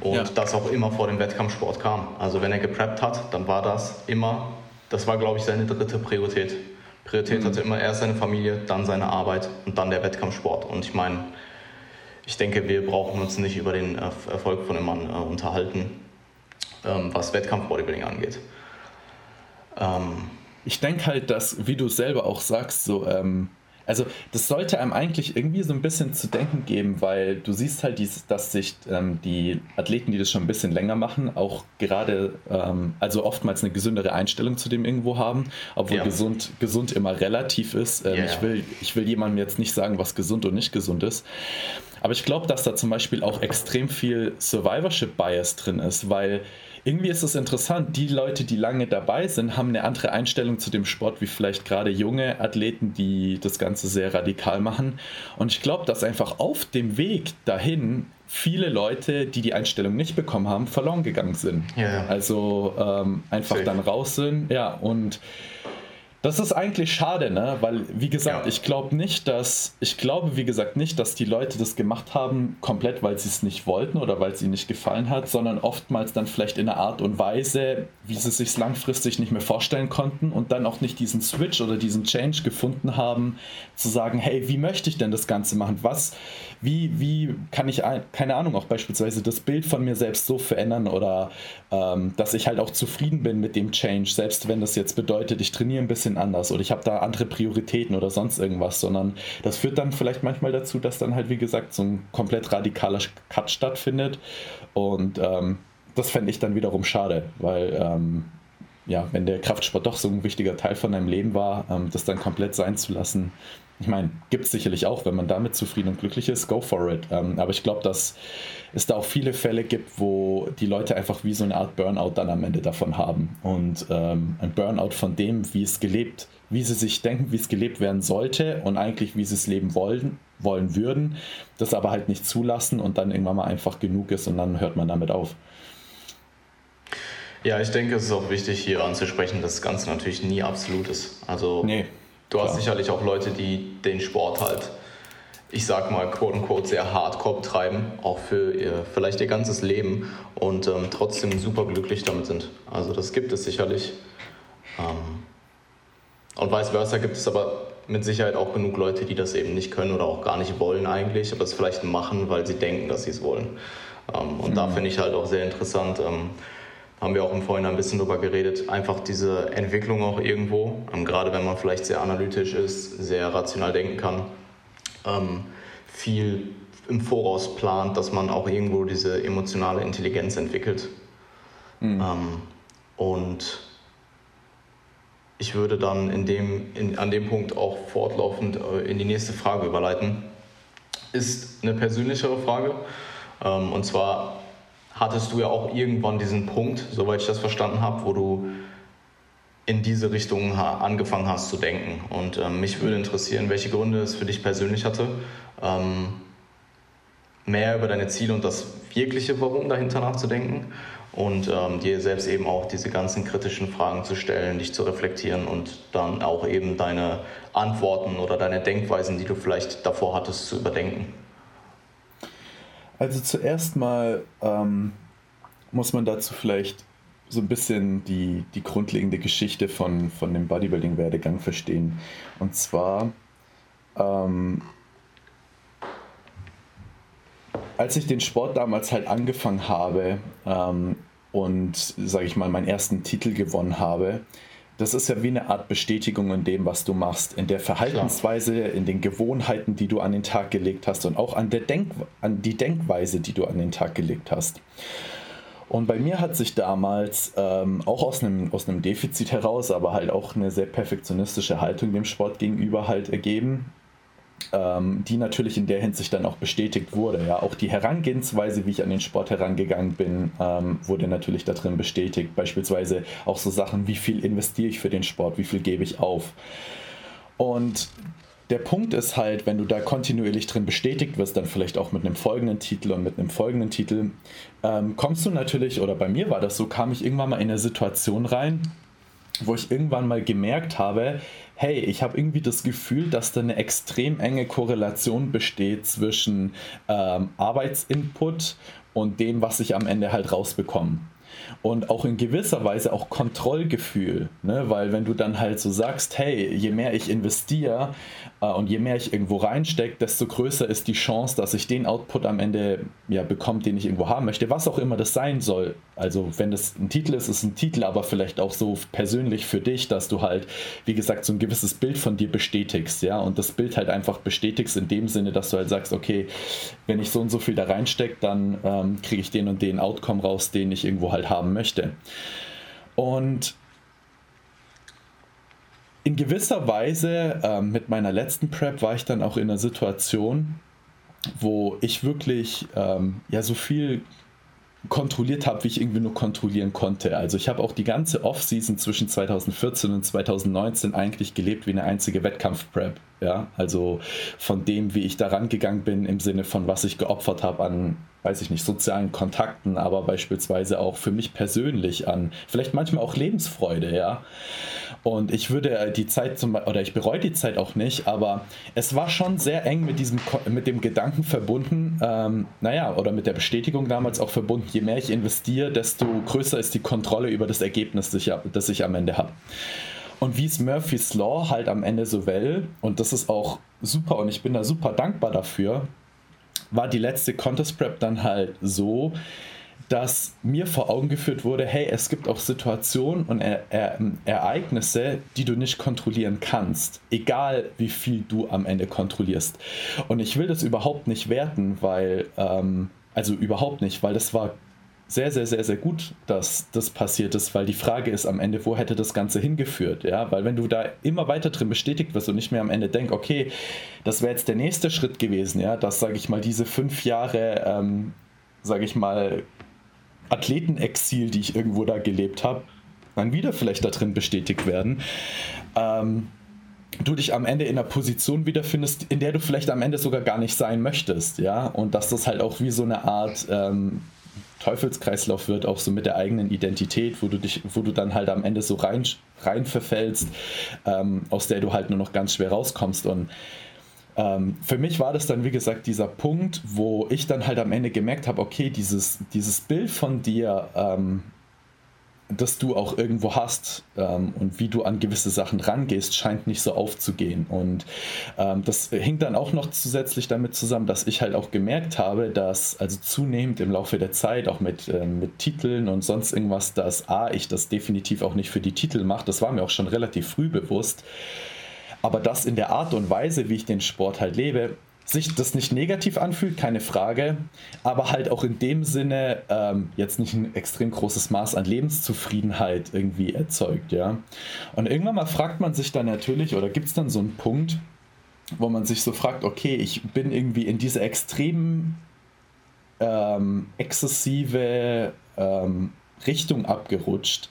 A: Und ja. das auch immer vor dem Wettkampfsport kam. Also wenn er gepreppt hat, dann war das immer das war, glaube ich, seine dritte Priorität. Priorität mhm. hatte immer erst seine Familie, dann seine Arbeit und dann der Wettkampfsport. Und ich meine, ich denke, wir brauchen uns nicht über den Erfolg von dem Mann äh, unterhalten, ähm, was Wettkampfbodybuilding angeht.
B: Ähm, ich denke halt, dass, wie du selber auch sagst, so ähm, also das sollte einem eigentlich irgendwie so ein bisschen zu denken geben, weil du siehst halt, dies, dass sich ähm, die Athleten, die das schon ein bisschen länger machen, auch gerade, ähm, also oftmals eine gesündere Einstellung zu dem irgendwo haben, obwohl ja. gesund, gesund immer relativ ist. Ähm, yeah. ich, will, ich will jemandem jetzt nicht sagen, was gesund und nicht gesund ist. Aber ich glaube, dass da zum Beispiel auch extrem viel Survivorship-Bias drin ist, weil irgendwie ist es interessant, die Leute, die lange dabei sind, haben eine andere Einstellung zu dem Sport wie vielleicht gerade junge Athleten, die das Ganze sehr radikal machen. Und ich glaube, dass einfach auf dem Weg dahin viele Leute, die die Einstellung nicht bekommen haben, verloren gegangen sind. Ja. Also ähm, einfach Safe. dann raus sind. Ja, und das ist eigentlich schade, ne? Weil, wie gesagt, ja. ich glaube nicht, dass, ich glaube, wie gesagt, nicht, dass die Leute das gemacht haben, komplett, weil sie es nicht wollten oder weil es ihnen nicht gefallen hat, sondern oftmals dann vielleicht in einer Art und Weise, wie sie sich langfristig nicht mehr vorstellen konnten und dann auch nicht diesen Switch oder diesen Change gefunden haben, zu sagen, hey, wie möchte ich denn das Ganze machen? Was, wie, wie kann ich, keine Ahnung, auch beispielsweise das Bild von mir selbst so verändern oder ähm, dass ich halt auch zufrieden bin mit dem Change, selbst wenn das jetzt bedeutet, ich trainiere ein bisschen bisschen anders oder ich habe da andere Prioritäten oder sonst irgendwas, sondern das führt dann vielleicht manchmal dazu, dass dann halt, wie gesagt, so ein komplett radikaler Cut stattfindet und ähm, das fände ich dann wiederum schade, weil ähm, ja, wenn der Kraftsport doch so ein wichtiger Teil von deinem Leben war, ähm, das dann komplett sein zu lassen, ich meine, gibt es sicherlich auch, wenn man damit zufrieden und glücklich ist, go for it. Ähm, aber ich glaube, dass es da auch viele Fälle gibt, wo die Leute einfach wie so eine Art Burnout dann am Ende davon haben. Und ähm, ein Burnout von dem, wie es gelebt, wie sie sich denken, wie es gelebt werden sollte und eigentlich, wie sie es leben wollen, wollen würden, das aber halt nicht zulassen und dann irgendwann mal einfach genug ist und dann hört man damit auf.
A: Ja, ich denke, es ist auch wichtig hier anzusprechen, dass das Ganze natürlich nie absolut ist. Also nee, du hast sicherlich auch Leute, die den Sport halt, ich sag mal, quote unquote, sehr hardcore treiben, auch für ihr, vielleicht ihr ganzes Leben und ähm, trotzdem super glücklich damit sind. Also das gibt es sicherlich. Ähm, und vice versa gibt es aber mit Sicherheit auch genug Leute, die das eben nicht können oder auch gar nicht wollen eigentlich, aber es vielleicht machen, weil sie denken, dass sie es wollen. Ähm, und mhm. da finde ich halt auch sehr interessant, ähm, haben wir auch im Vorhinein ein bisschen drüber geredet, einfach diese Entwicklung auch irgendwo, ähm, gerade wenn man vielleicht sehr analytisch ist, sehr rational denken kann, ähm, viel im Voraus plant, dass man auch irgendwo diese emotionale Intelligenz entwickelt. Mhm. Ähm, und ich würde dann in dem, in, an dem Punkt auch fortlaufend äh, in die nächste Frage überleiten. Ist eine persönlichere Frage. Ähm, und zwar, hattest du ja auch irgendwann diesen Punkt, soweit ich das verstanden habe, wo du in diese Richtung angefangen hast zu denken. Und ähm, mich würde interessieren, welche Gründe es für dich persönlich hatte, ähm, mehr über deine Ziele und das wirkliche Warum dahinter nachzudenken und ähm, dir selbst eben auch diese ganzen kritischen Fragen zu stellen, dich zu reflektieren und dann auch eben deine Antworten oder deine Denkweisen, die du vielleicht davor hattest, zu überdenken.
B: Also zuerst mal ähm, muss man dazu vielleicht so ein bisschen die, die grundlegende Geschichte von, von dem Bodybuilding-Werdegang verstehen. Und zwar, ähm, als ich den Sport damals halt angefangen habe ähm, und, sage ich mal, meinen ersten Titel gewonnen habe, das ist ja wie eine Art Bestätigung in dem, was du machst, in der Verhaltensweise, Klar. in den Gewohnheiten, die du an den Tag gelegt hast und auch an, der Denk an die Denkweise, die du an den Tag gelegt hast. Und bei mir hat sich damals ähm, auch aus einem, aus einem Defizit heraus, aber halt auch eine sehr perfektionistische Haltung dem Sport gegenüber halt ergeben, ähm, die natürlich in der Hinsicht dann auch bestätigt wurde. Ja, auch die Herangehensweise, wie ich an den Sport herangegangen bin, ähm, wurde natürlich darin bestätigt. Beispielsweise auch so Sachen, wie viel investiere ich für den Sport, wie viel gebe ich auf. Und der Punkt ist halt, wenn du da kontinuierlich drin bestätigt wirst, dann vielleicht auch mit einem folgenden Titel und mit einem folgenden Titel, ähm, kommst du natürlich, oder bei mir war das so, kam ich irgendwann mal in eine Situation rein, wo ich irgendwann mal gemerkt habe, hey, ich habe irgendwie das Gefühl, dass da eine extrem enge Korrelation besteht zwischen ähm, Arbeitsinput und dem, was ich am Ende halt rausbekomme und auch in gewisser Weise auch Kontrollgefühl, ne? weil wenn du dann halt so sagst, hey, je mehr ich investiere und je mehr ich irgendwo reinstecke, desto größer ist die Chance, dass ich den Output am Ende ja bekomme, den ich irgendwo haben möchte, was auch immer das sein soll. Also wenn das ein Titel ist, ist ein Titel, aber vielleicht auch so persönlich für dich, dass du halt, wie gesagt, so ein gewisses Bild von dir bestätigst, ja, und das Bild halt einfach bestätigst in dem Sinne, dass du halt sagst, okay, wenn ich so und so viel da reinstecke, dann ähm, kriege ich den und den Outcome raus, den ich irgendwo halt haben möchte. Und in gewisser Weise äh, mit meiner letzten Prep war ich dann auch in einer Situation, wo ich wirklich ähm, ja so viel kontrolliert habe, wie ich irgendwie nur kontrollieren konnte. Also ich habe auch die ganze Off-Season zwischen 2014 und 2019 eigentlich gelebt wie eine einzige Wettkampf-Prep. Ja, also von dem, wie ich da rangegangen bin, im Sinne von was ich geopfert habe an weiß ich nicht, sozialen Kontakten, aber beispielsweise auch für mich persönlich an, vielleicht manchmal auch Lebensfreude, ja. Und ich würde die Zeit zum oder ich bereue die Zeit auch nicht, aber es war schon sehr eng mit diesem mit dem Gedanken verbunden, ähm, naja, oder mit der Bestätigung damals auch verbunden, je mehr ich investiere, desto größer ist die Kontrolle über das Ergebnis, das ich, das ich am Ende habe. Und wie es Murphy's Law halt am Ende so will, und das ist auch super und ich bin da super dankbar dafür, war die letzte Contest Prep dann halt so, dass mir vor Augen geführt wurde, hey, es gibt auch Situationen und er er Ereignisse, die du nicht kontrollieren kannst, egal wie viel du am Ende kontrollierst. Und ich will das überhaupt nicht werten, weil, ähm, also überhaupt nicht, weil das war sehr, sehr, sehr, sehr gut, dass das passiert ist, weil die Frage ist am Ende, wo hätte das Ganze hingeführt? Ja, weil wenn du da immer weiter drin bestätigt wirst und nicht mehr am Ende denkst, okay, das wäre jetzt der nächste Schritt gewesen, ja, dass, sage ich mal, diese fünf Jahre, ähm, sage ich mal, Athletenexil, die ich irgendwo da gelebt habe, dann wieder vielleicht da drin bestätigt werden. Ähm, du dich am Ende in einer Position wiederfindest, in der du vielleicht am Ende sogar gar nicht sein möchtest, ja, und dass das halt auch wie so eine Art ähm, Teufelskreislauf wird, auch so mit der eigenen Identität, wo du dich, wo du dann halt am Ende so rein, rein verfällst, ähm, aus der du halt nur noch ganz schwer rauskommst. Und ähm, für mich war das dann, wie gesagt, dieser Punkt, wo ich dann halt am Ende gemerkt habe, okay, dieses, dieses Bild von dir, ähm, das du auch irgendwo hast ähm, und wie du an gewisse Sachen rangehst, scheint nicht so aufzugehen. Und ähm, das hing dann auch noch zusätzlich damit zusammen, dass ich halt auch gemerkt habe, dass also zunehmend im Laufe der Zeit, auch mit, äh, mit Titeln und sonst irgendwas, dass A, ich das definitiv auch nicht für die Titel mache, das war mir auch schon relativ früh bewusst aber dass in der Art und Weise, wie ich den Sport halt lebe, sich das nicht negativ anfühlt, keine Frage, aber halt auch in dem Sinne ähm, jetzt nicht ein extrem großes Maß an Lebenszufriedenheit irgendwie erzeugt, ja. Und irgendwann mal fragt man sich dann natürlich, oder gibt es dann so einen Punkt, wo man sich so fragt, okay, ich bin irgendwie in diese extrem ähm, exzessive ähm, Richtung abgerutscht.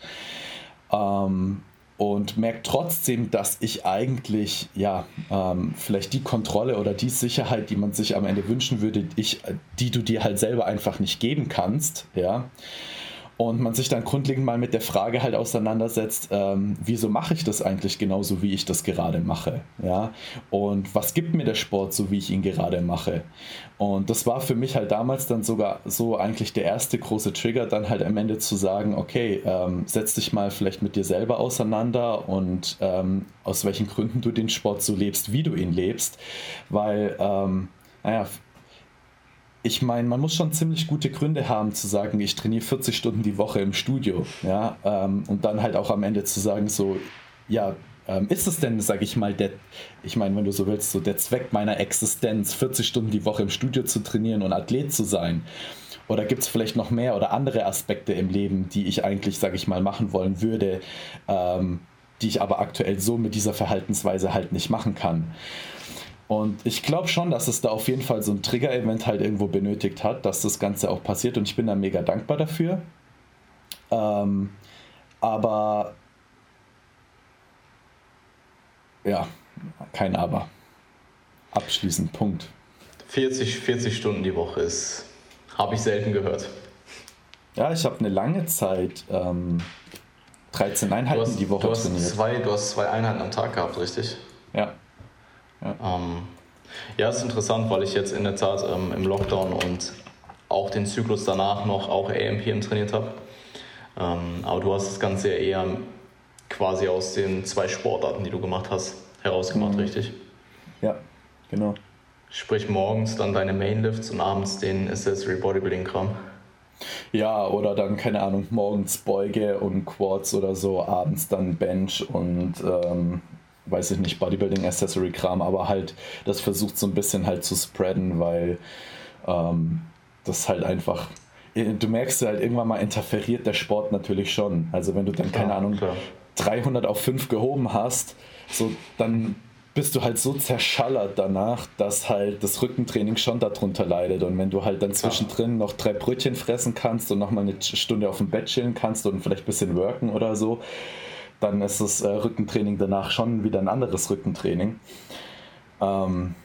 B: Ähm, und merkt trotzdem, dass ich eigentlich, ja, ähm, vielleicht die Kontrolle oder die Sicherheit, die man sich am Ende wünschen würde, ich, die du dir halt selber einfach nicht geben kannst, ja und man sich dann grundlegend mal mit der Frage halt auseinandersetzt, ähm, wieso mache ich das eigentlich genauso, wie ich das gerade mache, ja, und was gibt mir der Sport, so wie ich ihn gerade mache, und das war für mich halt damals dann sogar so eigentlich der erste große Trigger, dann halt am Ende zu sagen, okay, ähm, setz dich mal vielleicht mit dir selber auseinander und ähm, aus welchen Gründen du den Sport so lebst, wie du ihn lebst, weil, ähm, naja, ich meine, man muss schon ziemlich gute Gründe haben zu sagen, ich trainiere 40 Stunden die Woche im Studio, ja, ähm, und dann halt auch am Ende zu sagen, so, ja, ähm, ist es denn, sage ich mal, der, ich meine, wenn du so willst, so der Zweck meiner Existenz, 40 Stunden die Woche im Studio zu trainieren und Athlet zu sein? Oder gibt es vielleicht noch mehr oder andere Aspekte im Leben, die ich eigentlich, sage ich mal, machen wollen würde, ähm, die ich aber aktuell so mit dieser Verhaltensweise halt nicht machen kann? Und ich glaube schon, dass es da auf jeden Fall so ein Trigger-Event halt irgendwo benötigt hat, dass das Ganze auch passiert und ich bin da mega dankbar dafür. Ähm, aber ja, kein Aber. Abschließend, Punkt.
A: 40, 40 Stunden die Woche ist, habe ich selten gehört.
B: Ja, ich habe eine lange Zeit ähm, 13 Einheiten
A: hast,
B: die Woche
A: du hast trainiert. Zwei, du hast zwei Einheiten am Tag gehabt, richtig?
B: Ja.
A: Ja, ähm, ja ist interessant, weil ich jetzt in der Tat ähm, im Lockdown und auch den Zyklus danach noch auch AMPM trainiert habe. Ähm, aber du hast das Ganze eher quasi aus den zwei Sportarten, die du gemacht hast, herausgemacht, mhm. richtig?
B: Ja, genau.
A: Sprich morgens dann deine Mainlifts und abends den Accessory Bodybuilding Kram.
B: Ja, oder dann, keine Ahnung, morgens Beuge und Quads oder so, abends dann Bench und ähm, weiß ich nicht, Bodybuilding-Accessory-Kram, aber halt das versucht so ein bisschen halt zu spreaden, weil ähm, das halt einfach, du merkst halt irgendwann mal interferiert der Sport natürlich schon. Also wenn du dann, keine ja, Ahnung, klar. 300 auf 5 gehoben hast, so dann bist du halt so zerschallert danach, dass halt das Rückentraining schon darunter leidet. Und wenn du halt dann zwischendrin noch drei Brötchen fressen kannst und nochmal eine Stunde auf dem Bett chillen kannst und vielleicht ein bisschen worken oder so, dann ist das äh, Rückentraining danach schon wieder ein anderes Rückentraining. Ähm,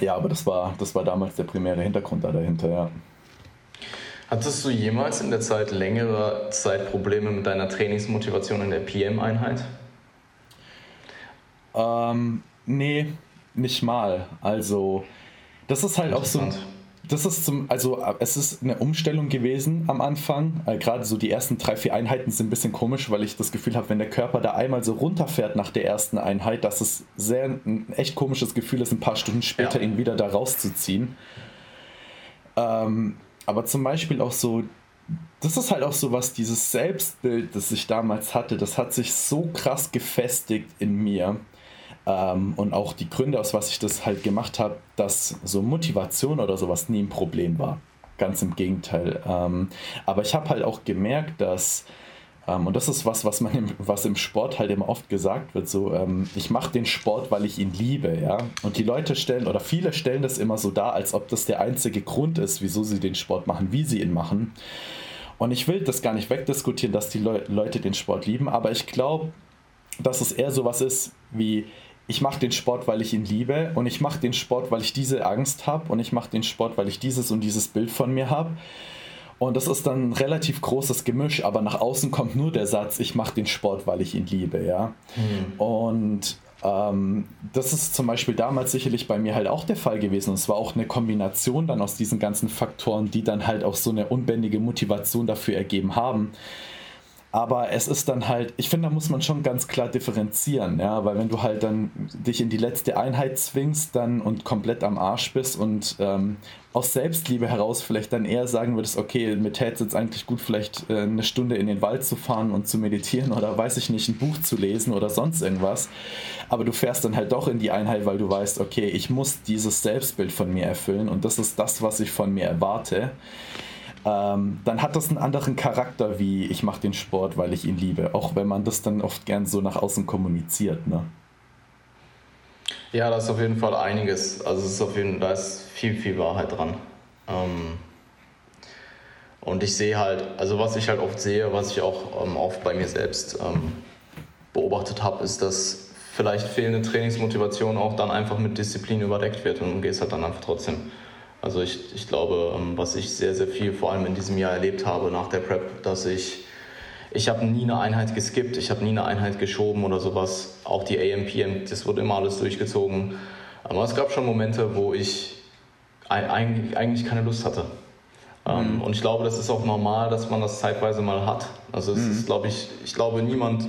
B: ja, aber das war, das war damals der primäre Hintergrund da dahinter, ja.
A: Hattest du jemals in der Zeit längere Zeit Probleme mit deiner Trainingsmotivation in der PM-Einheit?
B: Ähm, nee, nicht mal. Also, das ist halt auch so das ist zum, also es ist eine Umstellung gewesen am Anfang. Äh, Gerade so die ersten drei, vier Einheiten sind ein bisschen komisch, weil ich das Gefühl habe, wenn der Körper da einmal so runterfährt nach der ersten Einheit, dass es sehr ein echt komisches Gefühl ist, ein paar Stunden später ja. ihn wieder da rauszuziehen. Ähm, aber zum Beispiel auch so das ist halt auch so was, dieses Selbstbild, das ich damals hatte, das hat sich so krass gefestigt in mir. Ähm, und auch die Gründe, aus was ich das halt gemacht habe, dass so Motivation oder sowas nie ein Problem war. Ganz im Gegenteil. Ähm, aber ich habe halt auch gemerkt, dass ähm, und das ist was, was man im, was im Sport halt immer oft gesagt wird. So, ähm, ich mache den Sport, weil ich ihn liebe, ja. Und die Leute stellen oder viele stellen das immer so dar, als ob das der einzige Grund ist, wieso sie den Sport machen, wie sie ihn machen. Und ich will das gar nicht wegdiskutieren, dass die Le Leute den Sport lieben, aber ich glaube, dass es eher so was ist wie ich mache den Sport, weil ich ihn liebe und ich mache den Sport, weil ich diese Angst habe und ich mache den Sport, weil ich dieses und dieses Bild von mir habe. Und das ist dann ein relativ großes Gemisch, aber nach außen kommt nur der Satz, ich mache den Sport, weil ich ihn liebe, ja. Mhm. Und ähm, das ist zum Beispiel damals sicherlich bei mir halt auch der Fall gewesen. Und es war auch eine Kombination dann aus diesen ganzen Faktoren, die dann halt auch so eine unbändige Motivation dafür ergeben haben. Aber es ist dann halt, ich finde, da muss man schon ganz klar differenzieren, ja, weil wenn du halt dann dich in die letzte Einheit zwingst dann und komplett am Arsch bist und ähm, aus Selbstliebe heraus vielleicht dann eher sagen würdest, okay, mir täte es jetzt eigentlich gut, vielleicht äh, eine Stunde in den Wald zu fahren und zu meditieren oder weiß ich nicht, ein Buch zu lesen oder sonst irgendwas. Aber du fährst dann halt doch in die Einheit, weil du weißt, okay, ich muss dieses Selbstbild von mir erfüllen und das ist das, was ich von mir erwarte ähm, dann hat das einen anderen Charakter wie ich mache den Sport, weil ich ihn liebe. Auch wenn man das dann oft gern so nach außen kommuniziert. Ne?
A: Ja, da ist auf jeden Fall einiges. Also ist auf jeden, da ist viel, viel Wahrheit dran. Ähm, und ich sehe halt, also was ich halt oft sehe, was ich auch ähm, oft bei mir selbst ähm, beobachtet habe, ist, dass vielleicht fehlende Trainingsmotivation auch dann einfach mit Disziplin überdeckt wird und du gehst halt dann einfach trotzdem. Also ich, ich glaube, ähm, was ich sehr, sehr viel vor allem in diesem Jahr erlebt habe nach der Prep, dass ich, ich habe nie eine Einheit geskippt, ich habe nie eine Einheit geschoben oder sowas. Auch die AMPM, das wurde immer alles durchgezogen. Aber es gab schon Momente, wo ich eigentlich, keine Lust hatte. Ähm, mhm. Und ich glaube, das ist auch normal, dass man das zeitweise mal hat. Also es mhm. ist, glaube ich, ich glaube niemand,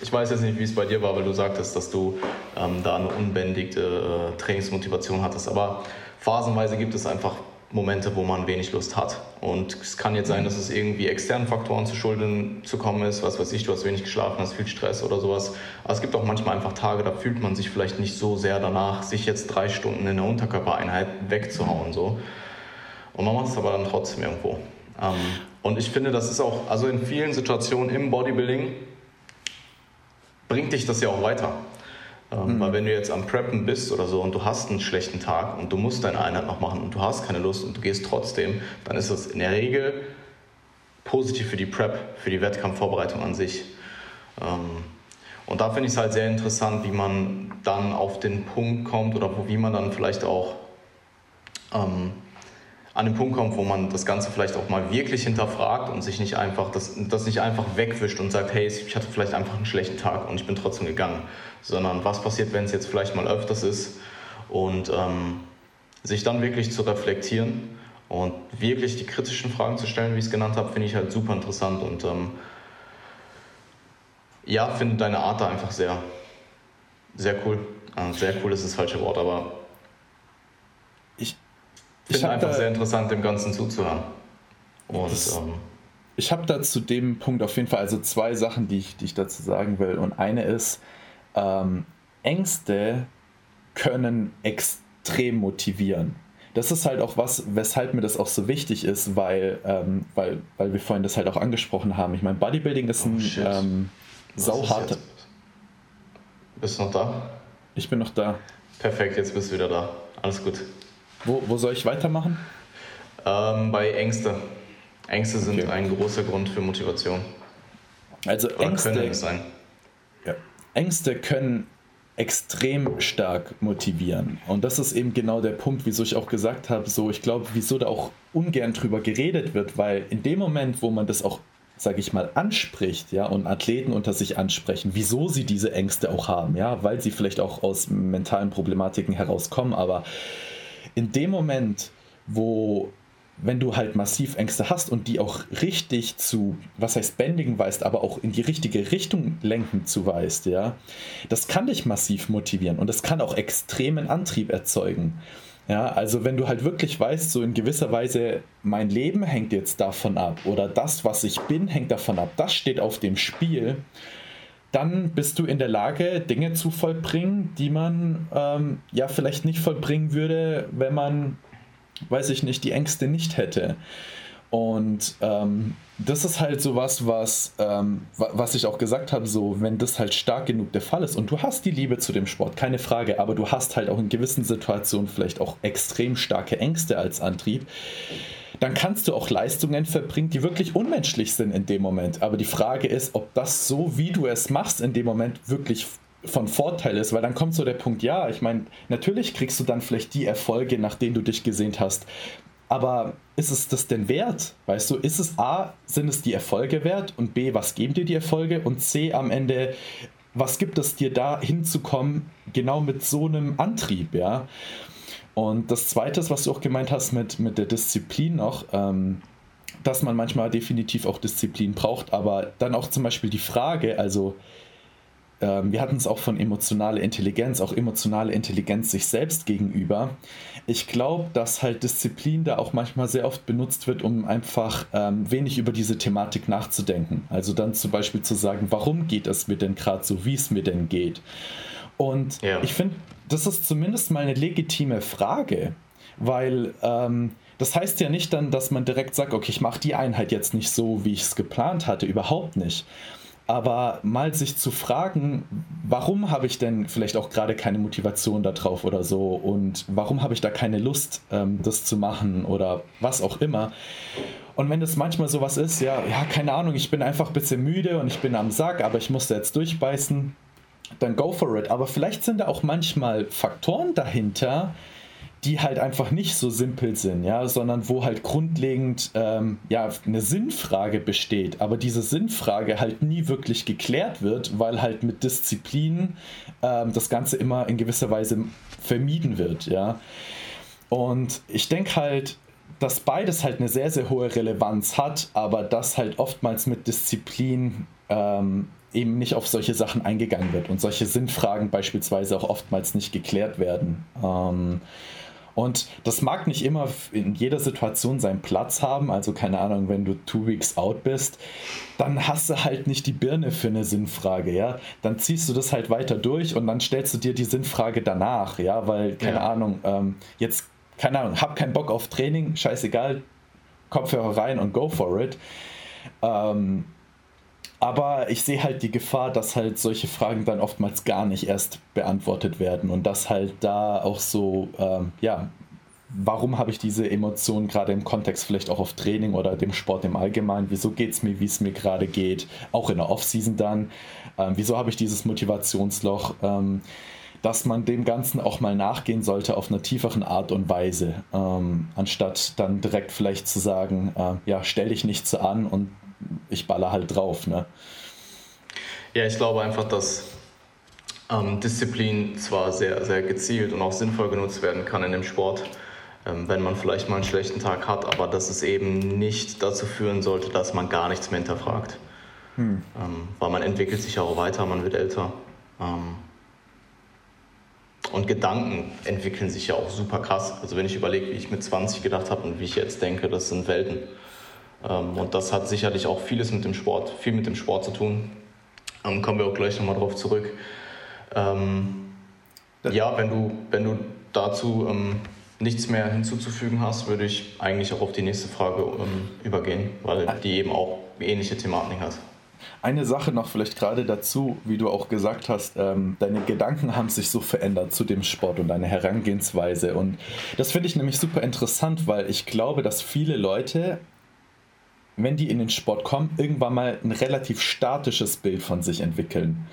A: ich weiß jetzt nicht, wie es bei dir war, weil du sagtest, dass du ähm, da eine unbändigte äh, Trainingsmotivation hattest. Aber phasenweise gibt es einfach Momente, wo man wenig Lust hat. Und es kann jetzt sein, dass es irgendwie externen Faktoren zu Schulden zu kommen ist, was weiß ich, du hast wenig geschlafen, hast viel Stress oder sowas. Aber es gibt auch manchmal einfach Tage, da fühlt man sich vielleicht nicht so sehr danach, sich jetzt drei Stunden in der Unterkörpereinheit wegzuhauen. So. Und man macht es aber dann trotzdem irgendwo. Ähm, und ich finde, das ist auch, also in vielen Situationen im Bodybuilding bringt dich das ja auch weiter. Ähm, mhm. Weil wenn du jetzt am Preppen bist oder so und du hast einen schlechten Tag und du musst deine Einheit noch machen und du hast keine Lust und du gehst trotzdem, dann ist das in der Regel positiv für die Prep, für die Wettkampfvorbereitung an sich. Ähm, und da finde ich es halt sehr interessant, wie man dann auf den Punkt kommt oder wie man dann vielleicht auch ähm, an den Punkt kommt, wo man das Ganze vielleicht auch mal wirklich hinterfragt und sich nicht einfach das, das nicht einfach wegwischt und sagt, hey, ich hatte vielleicht einfach einen schlechten Tag und ich bin trotzdem gegangen, sondern was passiert, wenn es jetzt vielleicht mal öfters ist und ähm, sich dann wirklich zu reflektieren und wirklich die kritischen Fragen zu stellen, wie ich es genannt habe, finde ich halt super interessant und ähm, ja, finde deine Art da einfach sehr, sehr cool. Sehr cool ist das falsche Wort, aber ich finde einfach da, sehr interessant, dem Ganzen zuzuhören. Und, das,
B: ähm, ich habe da zu dem Punkt auf jeden Fall also zwei Sachen, die ich, die ich dazu sagen will. Und eine ist, ähm, Ängste können extrem motivieren. Das ist halt auch was, weshalb mir das auch so wichtig ist, weil, ähm, weil, weil wir vorhin das halt auch angesprochen haben. Ich meine, Bodybuilding ist ein oh, ähm, sauharter.
A: Bist du noch da?
B: Ich bin noch da.
A: Perfekt, jetzt bist du wieder da. Alles gut.
B: Wo, wo soll ich weitermachen?
A: Ähm, bei Ängste. Ängste sind okay. ein großer Grund für Motivation.
B: Also Oder Ängste, können sein. Ja. Ängste können extrem stark motivieren. Und das ist eben genau der Punkt, wieso ich auch gesagt habe, so ich glaube, wieso da auch ungern drüber geredet wird, weil in dem Moment, wo man das auch, sage ich mal, anspricht, ja, und Athleten unter sich ansprechen, wieso sie diese Ängste auch haben, ja, weil sie vielleicht auch aus mentalen Problematiken herauskommen, aber in dem Moment, wo wenn du halt massiv Ängste hast und die auch richtig zu, was heißt bändigen weißt, aber auch in die richtige Richtung lenken zu weißt, ja, das kann dich massiv motivieren und das kann auch extremen Antrieb erzeugen. Ja, also wenn du halt wirklich weißt, so in gewisser Weise, mein Leben hängt jetzt davon ab oder das, was ich bin, hängt davon ab, das steht auf dem Spiel, dann bist du in der Lage, Dinge zu vollbringen, die man ähm, ja vielleicht nicht vollbringen würde, wenn man, weiß ich nicht, die Ängste nicht hätte. Und ähm, das ist halt so was, was, ähm, was ich auch gesagt habe, so wenn das halt stark genug der Fall ist und du hast die Liebe zu dem Sport, keine Frage, aber du hast halt auch in gewissen Situationen vielleicht auch extrem starke Ängste als Antrieb, dann kannst du auch Leistungen verbringen, die wirklich unmenschlich sind in dem Moment. Aber die Frage ist, ob das so, wie du es machst, in dem Moment wirklich von Vorteil ist, weil dann kommt so der Punkt, ja, ich meine, natürlich kriegst du dann vielleicht die Erfolge, nach denen du dich gesehnt hast, aber ist es das denn wert? Weißt du, ist es A, sind es die Erfolge wert und B, was geben dir die Erfolge und C, am Ende, was gibt es dir da hinzukommen, genau mit so einem Antrieb, ja? Und das Zweite, was du auch gemeint hast mit, mit der Disziplin noch, ähm, dass man manchmal definitiv auch Disziplin braucht, aber dann auch zum Beispiel die Frage, also ähm, wir hatten es auch von emotionaler Intelligenz, auch emotionale Intelligenz sich selbst gegenüber. Ich glaube, dass halt Disziplin da auch manchmal sehr oft benutzt wird, um einfach ähm, wenig über diese Thematik nachzudenken. Also dann zum Beispiel zu sagen, warum geht es mir denn gerade so, wie es mir denn geht. Und ja. ich finde, das ist zumindest mal eine legitime Frage, weil ähm, das heißt ja nicht dann, dass man direkt sagt, okay, ich mache die Einheit jetzt nicht so, wie ich es geplant hatte, überhaupt nicht aber mal sich zu fragen, warum habe ich denn vielleicht auch gerade keine Motivation darauf oder so und warum habe ich da keine Lust, ähm, das zu machen oder was auch immer. Und wenn das manchmal sowas ist, ja, ja, keine Ahnung, ich bin einfach ein bisschen müde und ich bin am Sack, aber ich musste jetzt durchbeißen, dann go for it. Aber vielleicht sind da auch manchmal Faktoren dahinter, die halt einfach nicht so simpel sind, ja, sondern wo halt grundlegend ähm, ja eine Sinnfrage besteht, aber diese Sinnfrage halt nie wirklich geklärt wird, weil halt mit Disziplin ähm, das Ganze immer in gewisser Weise vermieden wird, ja. Und ich denke halt, dass beides halt eine sehr, sehr hohe Relevanz hat, aber dass halt oftmals mit Disziplin ähm, eben nicht auf solche Sachen eingegangen wird und solche Sinnfragen beispielsweise auch oftmals nicht geklärt werden. Ähm, und das mag nicht immer in jeder Situation seinen Platz haben. Also keine Ahnung, wenn du two weeks out bist, dann hast du halt nicht die Birne für eine Sinnfrage, ja. Dann ziehst du das halt weiter durch und dann stellst du dir die Sinnfrage danach, ja, weil keine ja. Ahnung, ähm, jetzt keine Ahnung, hab keinen Bock auf Training, scheißegal, Kopfhörer rein und go for it. Ähm, aber ich sehe halt die Gefahr, dass halt solche Fragen dann oftmals gar nicht erst beantwortet werden und dass halt da auch so, ähm, ja, warum habe ich diese Emotionen gerade im Kontext vielleicht auch auf Training oder dem Sport im Allgemeinen? Wieso geht es mir, wie es mir gerade geht? Auch in der Offseason dann. Ähm, wieso habe ich dieses Motivationsloch? Ähm, dass man dem Ganzen auch mal nachgehen sollte auf einer tieferen Art und Weise, ähm, anstatt dann direkt vielleicht zu sagen, äh, ja, stell dich nicht so an und ich baller halt drauf. Ne?
A: Ja, ich glaube einfach, dass ähm, Disziplin zwar sehr, sehr gezielt und auch sinnvoll genutzt werden kann in dem Sport, ähm, wenn man vielleicht mal einen schlechten Tag hat, aber dass es eben nicht dazu führen sollte, dass man gar nichts mehr hinterfragt. Hm. Ähm, weil man entwickelt sich ja auch weiter, man wird älter. Ähm, und Gedanken entwickeln sich ja auch super krass. Also wenn ich überlege, wie ich mit 20 gedacht habe und wie ich jetzt denke, das sind Welten. Ähm, und das hat sicherlich auch vieles mit dem Sport, viel mit dem Sport zu tun. Ähm, kommen wir auch gleich nochmal drauf zurück. Ähm, ja, wenn du, wenn du dazu nichts mehr hinzuzufügen hast, würde ich eigentlich auch auf die nächste Frage übergehen, weil die eben auch ähnliche Thematik hat.
B: Eine Sache noch vielleicht gerade dazu, wie du auch gesagt hast, ähm, deine Gedanken haben sich so verändert zu dem Sport und deine Herangehensweise. Und das finde ich nämlich super interessant, weil ich glaube, dass viele Leute wenn die in den Sport kommen, irgendwann mal ein relativ statisches Bild von sich entwickeln,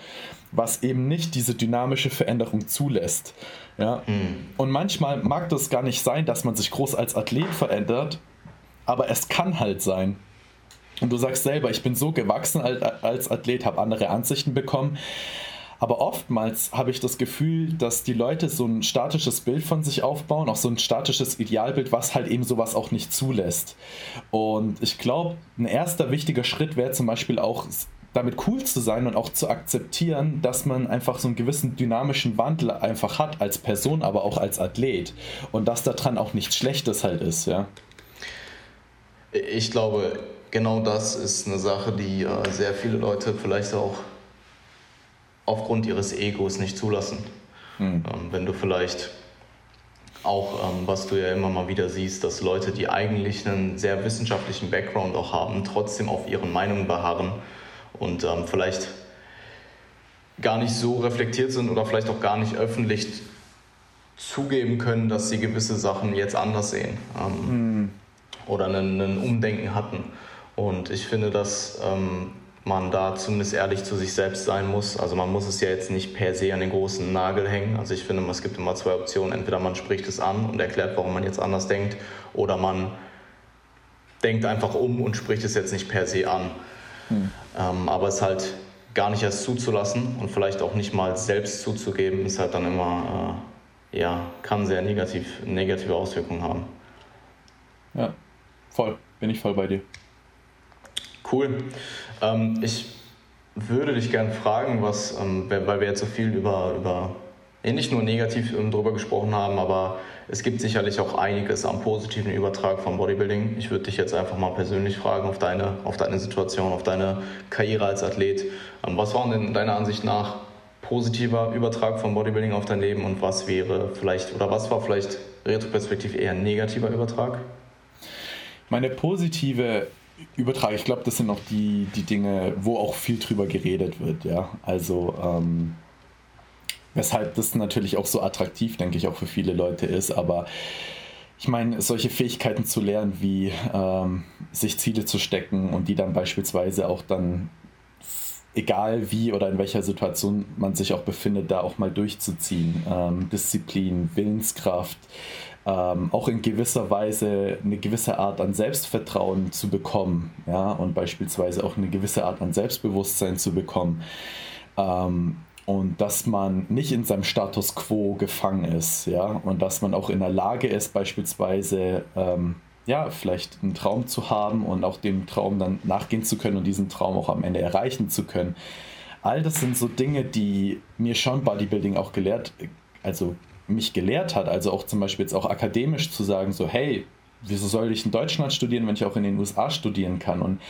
B: was eben nicht diese dynamische Veränderung zulässt. Ja? Mhm. Und manchmal mag das gar nicht sein, dass man sich groß als Athlet verändert, aber es kann halt sein. Und du sagst selber, ich bin so gewachsen als Athlet, habe andere Ansichten bekommen. Aber oftmals habe ich das Gefühl, dass die Leute so ein statisches Bild von sich aufbauen, auch so ein statisches Idealbild, was halt eben sowas auch nicht zulässt. Und ich glaube, ein erster wichtiger Schritt wäre zum Beispiel auch damit cool zu sein und auch zu akzeptieren, dass man einfach so einen gewissen dynamischen Wandel einfach hat als Person, aber auch als Athlet und dass daran auch nichts Schlechtes halt ist, ja.
A: Ich glaube, genau das ist eine Sache, die äh, sehr viele Leute vielleicht auch aufgrund ihres Egos nicht zulassen. Hm. Ähm, wenn du vielleicht auch, ähm, was du ja immer mal wieder siehst, dass Leute, die eigentlich einen sehr wissenschaftlichen Background auch haben, trotzdem auf ihren Meinungen beharren und ähm, vielleicht gar nicht so reflektiert sind oder vielleicht auch gar nicht öffentlich zugeben können, dass sie gewisse Sachen jetzt anders sehen ähm, hm. oder ein Umdenken hatten. Und ich finde, dass man da zumindest ehrlich zu sich selbst sein muss. Also man muss es ja jetzt nicht per se an den großen Nagel hängen. Also ich finde, es gibt immer zwei Optionen. Entweder man spricht es an und erklärt, warum man jetzt anders denkt, oder man denkt einfach um und spricht es jetzt nicht per se an. Hm. Ähm, aber es halt gar nicht erst zuzulassen und vielleicht auch nicht mal selbst zuzugeben, ist halt dann immer, äh, ja, kann sehr negativ, negative Auswirkungen haben.
B: Ja, voll, bin ich voll bei dir.
A: Cool. Ähm, ich würde dich gerne fragen, was, ähm, weil wir jetzt so viel über, über nicht nur negativ ähm, darüber gesprochen haben, aber es gibt sicherlich auch einiges am positiven Übertrag vom Bodybuilding. Ich würde dich jetzt einfach mal persönlich fragen auf deine, auf deine Situation, auf deine Karriere als Athlet. Ähm, was war denn deiner Ansicht nach positiver Übertrag vom Bodybuilding auf dein Leben und was wäre vielleicht oder was war vielleicht retroperspektiv eher ein negativer Übertrag?
B: Meine positive Übertrag, ich glaube, das sind auch die, die Dinge, wo auch viel drüber geredet wird, ja. Also ähm, Weshalb das natürlich auch so attraktiv, denke ich, auch für viele Leute ist. Aber ich meine, solche Fähigkeiten zu lernen, wie ähm, sich Ziele zu stecken und die dann beispielsweise auch dann, egal wie oder in welcher Situation man sich auch befindet, da auch mal durchzuziehen. Ähm, Disziplin, Willenskraft, ähm, auch in gewisser Weise eine gewisse Art an Selbstvertrauen zu bekommen, ja, und beispielsweise auch eine gewisse Art an Selbstbewusstsein zu bekommen. Ähm, und dass man nicht in seinem Status quo gefangen ist, ja, und dass man auch in der Lage ist, beispielsweise, ähm, ja, vielleicht einen Traum zu haben und auch dem Traum dann nachgehen zu können und diesen Traum auch am Ende erreichen zu können. All das sind so Dinge, die mir schon Bodybuilding auch gelehrt, also mich gelehrt hat, also auch zum Beispiel jetzt auch akademisch zu sagen, so, hey, wieso soll ich in Deutschland studieren, wenn ich auch in den USA studieren kann? Und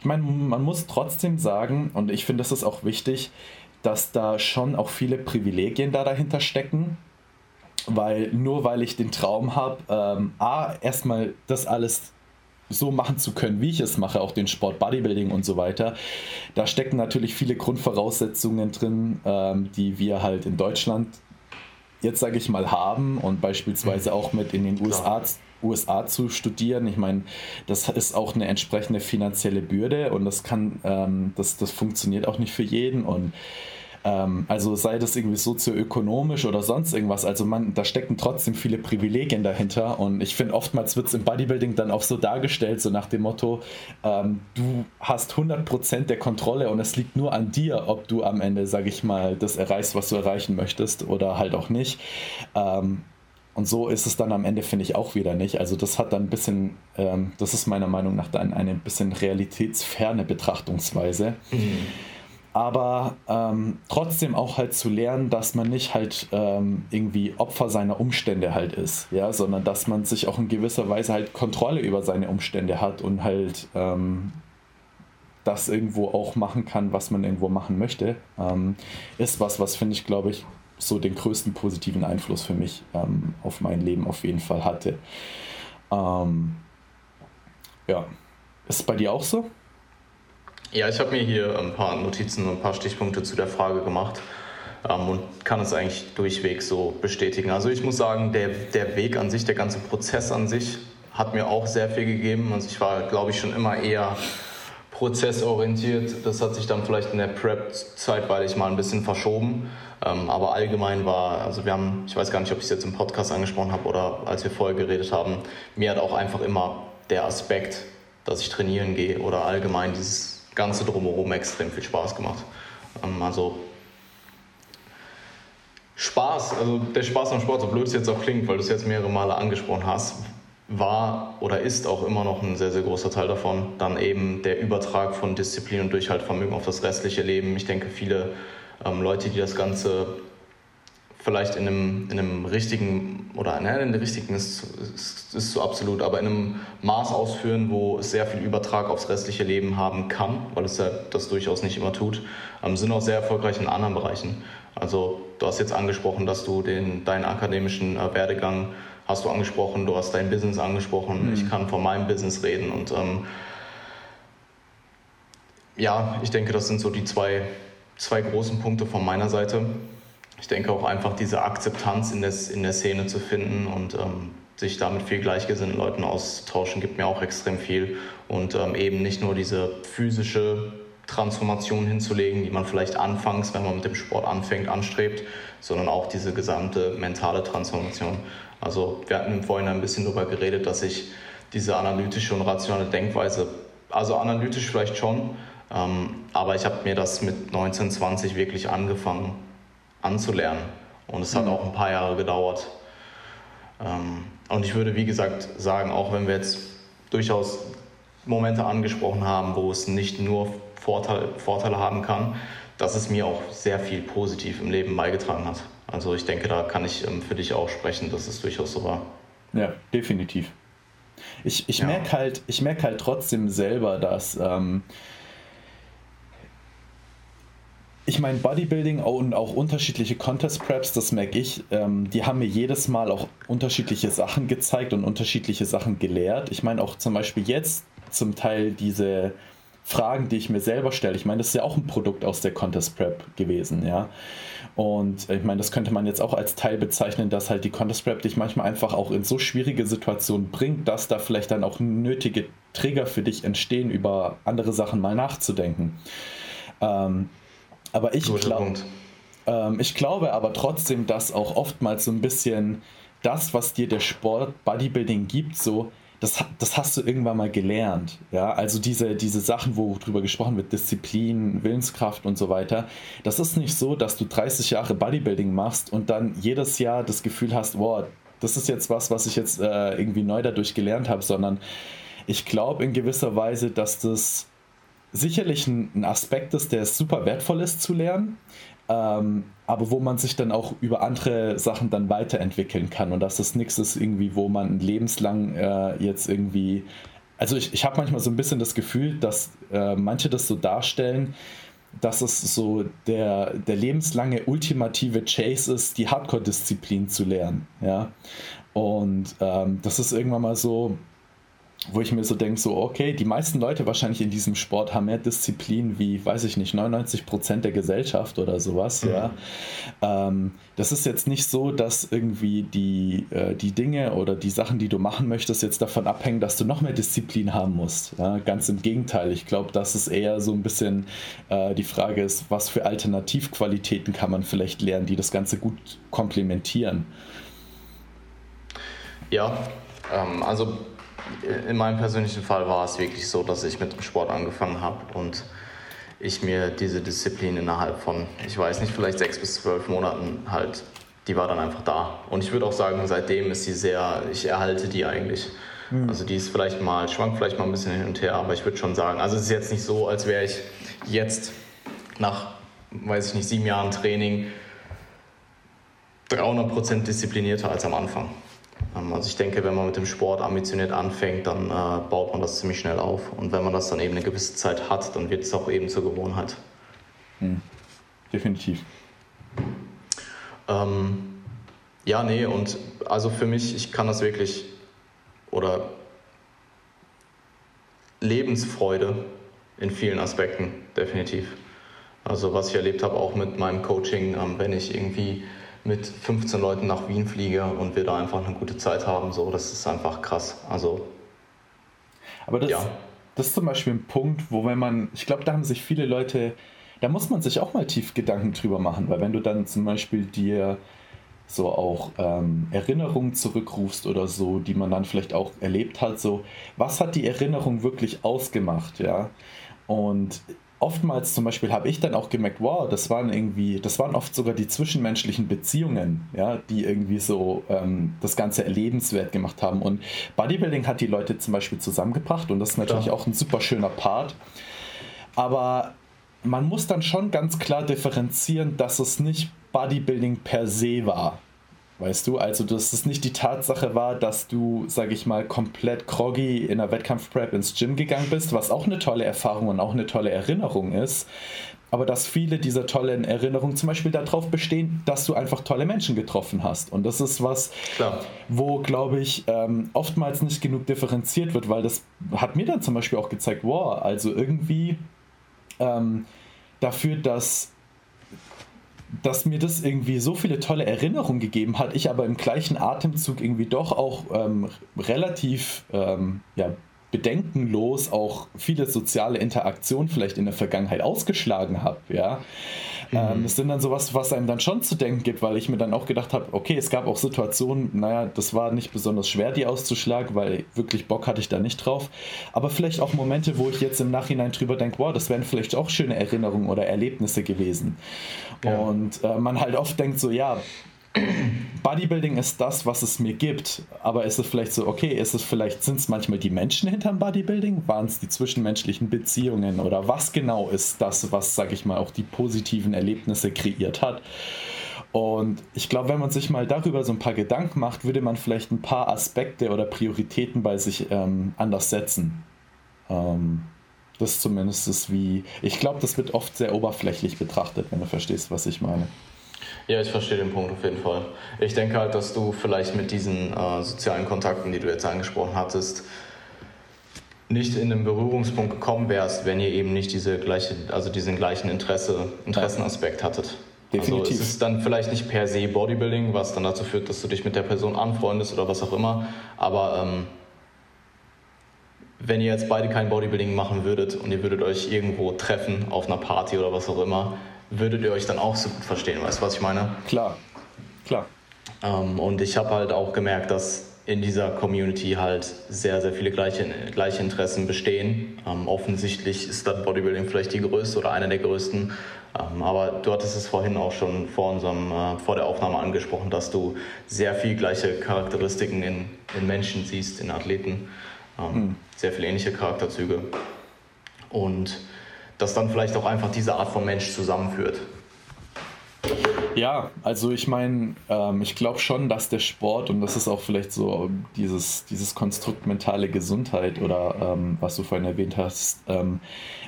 B: ich meine, man muss trotzdem sagen, und ich finde, das ist auch wichtig, dass da schon auch viele Privilegien da dahinter stecken. Weil nur weil ich den Traum habe, ähm, A, erstmal das alles so machen zu können, wie ich es mache, auch den Sport, Bodybuilding und so weiter. Da stecken natürlich viele Grundvoraussetzungen drin, ähm, die wir halt in Deutschland jetzt, sage ich mal, haben und beispielsweise auch mit in den USA, USA zu studieren. Ich meine, das ist auch eine entsprechende finanzielle Bürde und das kann, ähm, das, das funktioniert auch nicht für jeden und ähm, also sei das irgendwie sozioökonomisch oder sonst irgendwas. Also man, da stecken trotzdem viele Privilegien dahinter. Und ich finde, oftmals wird es im Bodybuilding dann auch so dargestellt, so nach dem Motto, ähm, du hast 100% der Kontrolle und es liegt nur an dir, ob du am Ende, sage ich mal, das erreichst, was du erreichen möchtest oder halt auch nicht. Ähm, und so ist es dann am Ende, finde ich, auch wieder nicht. Also das hat dann ein bisschen, ähm, das ist meiner Meinung nach dann eine bisschen realitätsferne Betrachtungsweise. Mhm aber ähm, trotzdem auch halt zu lernen, dass man nicht halt ähm, irgendwie Opfer seiner Umstände halt ist, ja, sondern dass man sich auch in gewisser Weise halt Kontrolle über seine Umstände hat und halt ähm, das irgendwo auch machen kann, was man irgendwo machen möchte, ähm, ist was, was finde ich, glaube ich, so den größten positiven Einfluss für mich ähm, auf mein Leben auf jeden Fall hatte. Ähm, ja, ist es bei dir auch so?
A: Ja, ich habe mir hier ein paar Notizen und ein paar Stichpunkte zu der Frage gemacht ähm, und kann es eigentlich durchweg so bestätigen. Also ich muss sagen, der, der Weg an sich, der ganze Prozess an sich hat mir auch sehr viel gegeben. Also ich war, glaube ich, schon immer eher prozessorientiert. Das hat sich dann vielleicht in der Prep-Zeit, weil ich mal ein bisschen verschoben. Ähm, aber allgemein war, also wir haben, ich weiß gar nicht, ob ich es jetzt im Podcast angesprochen habe oder als wir vorher geredet haben, mir hat auch einfach immer der Aspekt, dass ich trainieren gehe oder allgemein dieses Ganze drumherum extrem viel Spaß gemacht. Ähm, also Spaß, also der Spaß am Sport, so blöd es jetzt auch klingt, weil du es jetzt mehrere Male angesprochen hast, war oder ist auch immer noch ein sehr, sehr großer Teil davon. Dann eben der Übertrag von Disziplin und Durchhaltvermögen auf das restliche Leben. Ich denke, viele ähm, Leute, die das Ganze vielleicht in einem, in einem richtigen, oder nein, in der richtigen ist, ist, ist so absolut, aber in einem Maß ausführen, wo es sehr viel Übertrag aufs restliche Leben haben kann, weil es ja das durchaus nicht immer tut, ähm, sind auch sehr erfolgreich in anderen Bereichen. Also du hast jetzt angesprochen, dass du den, deinen akademischen äh, Werdegang hast du angesprochen, du hast dein Business angesprochen, mhm. ich kann von meinem Business reden und ähm, ja, ich denke, das sind so die zwei, zwei großen Punkte von meiner Seite. Ich denke auch einfach diese Akzeptanz in der, in der Szene zu finden und ähm, sich damit viel gleichgesinnten Leuten auszutauschen, gibt mir auch extrem viel. Und ähm, eben nicht nur diese physische Transformation hinzulegen, die man vielleicht anfangs, wenn man mit dem Sport anfängt, anstrebt, sondern auch diese gesamte mentale Transformation. Also wir hatten im Vorhinein ein bisschen darüber geredet, dass ich diese analytische und rationale Denkweise, also analytisch vielleicht schon, ähm, aber ich habe mir das mit 19, 20 wirklich angefangen anzulernen. Und es hat mhm. auch ein paar Jahre gedauert. Ähm, und ich würde, wie gesagt, sagen, auch wenn wir jetzt durchaus Momente angesprochen haben, wo es nicht nur Vorteile, Vorteile haben kann, dass es mir auch sehr viel positiv im Leben beigetragen hat. Also ich denke, da kann ich ähm, für dich auch sprechen, dass es durchaus so war.
B: Ja, definitiv. Ich, ich ja. merke halt, merk halt trotzdem selber, dass ähm, ich meine, Bodybuilding und auch unterschiedliche Contest Preps, das merke ich, ähm, die haben mir jedes Mal auch unterschiedliche Sachen gezeigt und unterschiedliche Sachen gelehrt. Ich meine auch zum Beispiel jetzt zum Teil diese Fragen, die ich mir selber stelle. Ich meine, das ist ja auch ein Produkt aus der Contest Prep gewesen, ja. Und ich meine, das könnte man jetzt auch als Teil bezeichnen, dass halt die Contest Prep dich manchmal einfach auch in so schwierige Situationen bringt, dass da vielleicht dann auch nötige Trigger für dich entstehen, über andere Sachen mal nachzudenken. Ähm, aber ich glaube, ähm, ich glaube aber trotzdem, dass auch oftmals so ein bisschen das, was dir der Sport Bodybuilding gibt, so das, das hast du irgendwann mal gelernt. Ja, also diese, diese Sachen, wo drüber gesprochen wird, Disziplin, Willenskraft und so weiter. Das ist nicht so, dass du 30 Jahre Bodybuilding machst und dann jedes Jahr das Gefühl hast, wow, das ist jetzt was, was ich jetzt äh, irgendwie neu dadurch gelernt habe, sondern ich glaube in gewisser Weise, dass das sicherlich ein, ein Aspekt ist, der super wertvoll ist zu lernen, ähm, aber wo man sich dann auch über andere Sachen dann weiterentwickeln kann. Und dass das nichts ist irgendwie, wo man lebenslang äh, jetzt irgendwie, also ich, ich habe manchmal so ein bisschen das Gefühl, dass äh, manche das so darstellen, dass es so der, der lebenslange ultimative Chase ist, die Hardcore-Disziplin zu lernen, ja, und ähm, das ist irgendwann mal so, wo ich mir so denke, so, okay, die meisten Leute wahrscheinlich in diesem Sport haben mehr Disziplin wie, weiß ich nicht, 99 Prozent der Gesellschaft oder sowas, mhm. ja. Ähm, das ist jetzt nicht so, dass irgendwie die, äh, die Dinge oder die Sachen, die du machen möchtest, jetzt davon abhängen, dass du noch mehr Disziplin haben musst. Ja? Ganz im Gegenteil. Ich glaube, dass es eher so ein bisschen äh, die Frage ist, was für Alternativqualitäten kann man vielleicht lernen, die das Ganze gut komplementieren.
A: Ja, ähm, also in meinem persönlichen Fall war es wirklich so, dass ich mit dem Sport angefangen habe und ich mir diese Disziplin innerhalb von, ich weiß nicht, vielleicht sechs bis zwölf Monaten halt, die war dann einfach da. Und ich würde auch sagen, seitdem ist sie sehr, ich erhalte die eigentlich. Mhm. Also die ist vielleicht mal, schwankt vielleicht mal ein bisschen hin und her, aber ich würde schon sagen, also es ist jetzt nicht so, als wäre ich jetzt nach, weiß ich nicht, sieben Jahren Training 300% disziplinierter als am Anfang. Ähm, also ich denke, wenn man mit dem Sport ambitioniert anfängt, dann äh, baut man das ziemlich schnell auf. Und wenn man das dann eben eine gewisse Zeit hat, dann wird es auch eben zur Gewohnheit.
B: Hm. Definitiv.
A: Ähm, ja, nee, und also für mich, ich kann das wirklich, oder Lebensfreude in vielen Aspekten, definitiv. Also was ich erlebt habe, auch mit meinem Coaching, ähm, wenn ich irgendwie mit 15 Leuten nach Wien fliege und wir da einfach eine gute Zeit haben. So, das ist einfach krass. Also.
B: Aber das, ja. das ist zum Beispiel ein Punkt, wo wenn man, ich glaube, da haben sich viele Leute, da muss man sich auch mal tief Gedanken drüber machen, weil wenn du dann zum Beispiel dir so auch ähm, Erinnerungen zurückrufst oder so, die man dann vielleicht auch erlebt hat, so was hat die Erinnerung wirklich ausgemacht, ja? Und oftmals zum Beispiel habe ich dann auch gemerkt, wow, das waren irgendwie, das waren oft sogar die zwischenmenschlichen Beziehungen, ja, die irgendwie so ähm, das Ganze erlebenswert gemacht haben. Und Bodybuilding hat die Leute zum Beispiel zusammengebracht und das ist natürlich Klar. auch ein super schöner Part. Aber man muss dann schon ganz klar differenzieren, dass es nicht Bodybuilding per se war. Weißt du, also dass es nicht die Tatsache war, dass du, sag ich mal, komplett groggy in der Wettkampfprep ins Gym gegangen bist, was auch eine tolle Erfahrung und auch eine tolle Erinnerung ist. Aber dass viele dieser tollen Erinnerungen zum Beispiel darauf bestehen, dass du einfach tolle Menschen getroffen hast. Und das ist was, Klar. wo, glaube ich, ähm, oftmals nicht genug differenziert wird, weil das hat mir dann zum Beispiel auch gezeigt, wow, also irgendwie ähm, dafür, dass dass mir das irgendwie so viele tolle Erinnerungen gegeben hat, ich aber im gleichen Atemzug irgendwie doch auch ähm, relativ ähm, ja, bedenkenlos auch viele soziale Interaktionen vielleicht in der Vergangenheit ausgeschlagen habe, ja. Mhm. Ähm, das sind dann sowas, was einem dann schon zu denken gibt, weil ich mir dann auch gedacht habe, okay, es gab auch Situationen, naja, das war nicht besonders schwer, die auszuschlagen, weil wirklich Bock hatte ich da nicht drauf. Aber vielleicht auch Momente, wo ich jetzt im Nachhinein drüber denke, wow, das wären vielleicht auch schöne Erinnerungen oder Erlebnisse gewesen. Ja. Und äh, man halt oft denkt so, ja, Bodybuilding ist das, was es mir gibt, aber ist es vielleicht so, okay, ist es vielleicht, sind es manchmal die Menschen hinterm Bodybuilding? Waren es die zwischenmenschlichen Beziehungen oder was genau ist das, was, sag ich mal, auch die positiven Erlebnisse kreiert hat? Und ich glaube, wenn man sich mal darüber so ein paar Gedanken macht, würde man vielleicht ein paar Aspekte oder Prioritäten bei sich ähm, anders setzen. Ähm, das zumindest ist wie, ich glaube, das wird oft sehr oberflächlich betrachtet, wenn du verstehst, was ich meine.
A: Ja, ich verstehe den Punkt auf jeden Fall. Ich denke halt, dass du vielleicht mit diesen äh, sozialen Kontakten, die du jetzt angesprochen hattest, nicht in den Berührungspunkt gekommen wärst, wenn ihr eben nicht diese gleiche, also diesen gleichen Interesse, Interessenaspekt hattet. Definitiv. Also es ist dann vielleicht nicht per se Bodybuilding, was dann dazu führt, dass du dich mit der Person anfreundest oder was auch immer. Aber ähm, wenn ihr jetzt beide kein Bodybuilding machen würdet und ihr würdet euch irgendwo treffen auf einer Party oder was auch immer, würdet ihr euch dann auch so gut verstehen, weißt du, was ich meine?
B: Klar, klar.
A: Ähm, und ich habe halt auch gemerkt, dass in dieser Community halt sehr, sehr viele gleiche, gleiche Interessen bestehen. Ähm, offensichtlich ist dann Bodybuilding vielleicht die größte oder einer der größten. Ähm, aber du hattest es vorhin auch schon vor, unserem, äh, vor der Aufnahme angesprochen, dass du sehr viel gleiche Charakteristiken in, in Menschen siehst, in Athleten. Ähm, hm. Sehr viele ähnliche Charakterzüge. Und das dann vielleicht auch einfach diese Art von Mensch zusammenführt.
B: Ja, also ich meine, ähm, ich glaube schon, dass der Sport, und das ist auch vielleicht so dieses, dieses Konstrukt mentale Gesundheit oder ähm, was du vorhin erwähnt hast, ähm,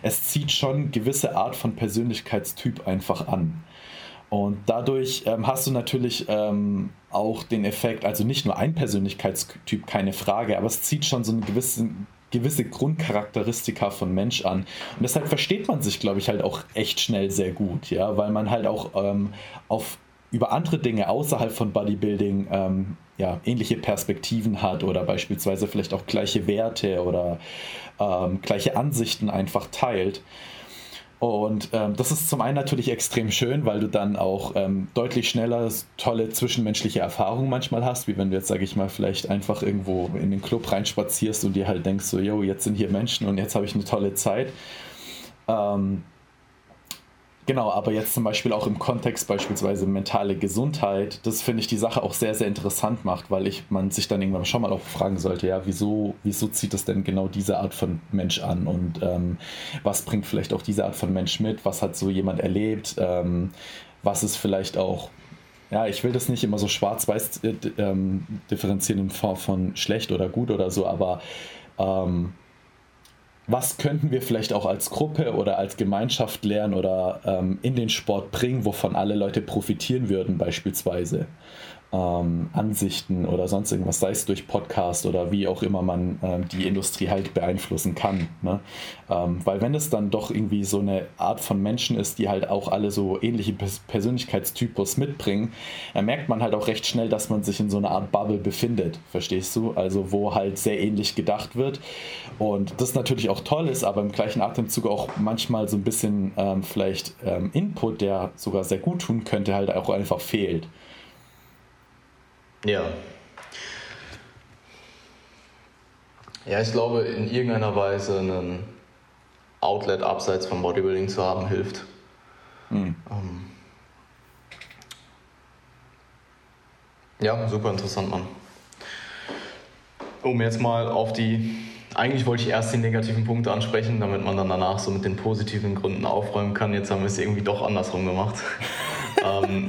B: es zieht schon gewisse Art von Persönlichkeitstyp einfach an. Und dadurch ähm, hast du natürlich ähm, auch den Effekt, also nicht nur ein Persönlichkeitstyp, keine Frage, aber es zieht schon so einen gewissen gewisse Grundcharakteristika von Mensch an. Und deshalb versteht man sich, glaube ich, halt auch echt schnell sehr gut, ja, weil man halt auch ähm, auf über andere Dinge außerhalb von Bodybuilding ähm, ja, ähnliche Perspektiven hat oder beispielsweise vielleicht auch gleiche Werte oder ähm, gleiche Ansichten einfach teilt. Und ähm, das ist zum einen natürlich extrem schön, weil du dann auch ähm, deutlich schneller tolle zwischenmenschliche Erfahrungen manchmal hast, wie wenn du jetzt, sage ich mal, vielleicht einfach irgendwo in den Club reinspazierst und dir halt denkst, so, yo, jetzt sind hier Menschen und jetzt habe ich eine tolle Zeit. Ähm, Genau, aber jetzt zum Beispiel auch im Kontext beispielsweise mentale Gesundheit, das finde ich die Sache auch sehr, sehr interessant macht, weil ich man sich dann irgendwann schon mal auch fragen sollte, ja, wieso, wieso zieht es denn genau diese Art von Mensch an und ähm, was bringt vielleicht auch diese Art von Mensch mit, was hat so jemand erlebt, ähm, was ist vielleicht auch ja, ich will das nicht immer so schwarz-weiß äh, ähm, differenzieren in Form von schlecht oder gut oder so, aber ähm, was könnten wir vielleicht auch als Gruppe oder als Gemeinschaft lernen oder ähm, in den Sport bringen, wovon alle Leute profitieren würden beispielsweise ähm, Ansichten oder sonst irgendwas, sei es durch Podcast oder wie auch immer man ähm, die Industrie halt beeinflussen kann. Ne? Ähm, weil wenn es dann doch irgendwie so eine Art von Menschen ist, die halt auch alle so ähnliche Persönlichkeitstypus mitbringen, dann merkt man halt auch recht schnell, dass man sich in so einer Art Bubble befindet, verstehst du? Also wo halt sehr ähnlich gedacht wird und das natürlich auch toll ist, aber im gleichen Atemzug auch manchmal so ein bisschen ähm, vielleicht ähm, Input, der sogar sehr gut tun könnte, halt auch einfach fehlt.
A: Ja. Ja, ich glaube, in irgendeiner Weise einen, Outlet abseits vom Bodybuilding zu haben, hilft. Mhm. Ähm, ja, super interessant, Mann. Um jetzt mal auf die eigentlich wollte ich erst die negativen Punkte ansprechen, damit man dann danach so mit den positiven Gründen aufräumen kann. Jetzt haben wir es irgendwie doch andersrum gemacht. ähm,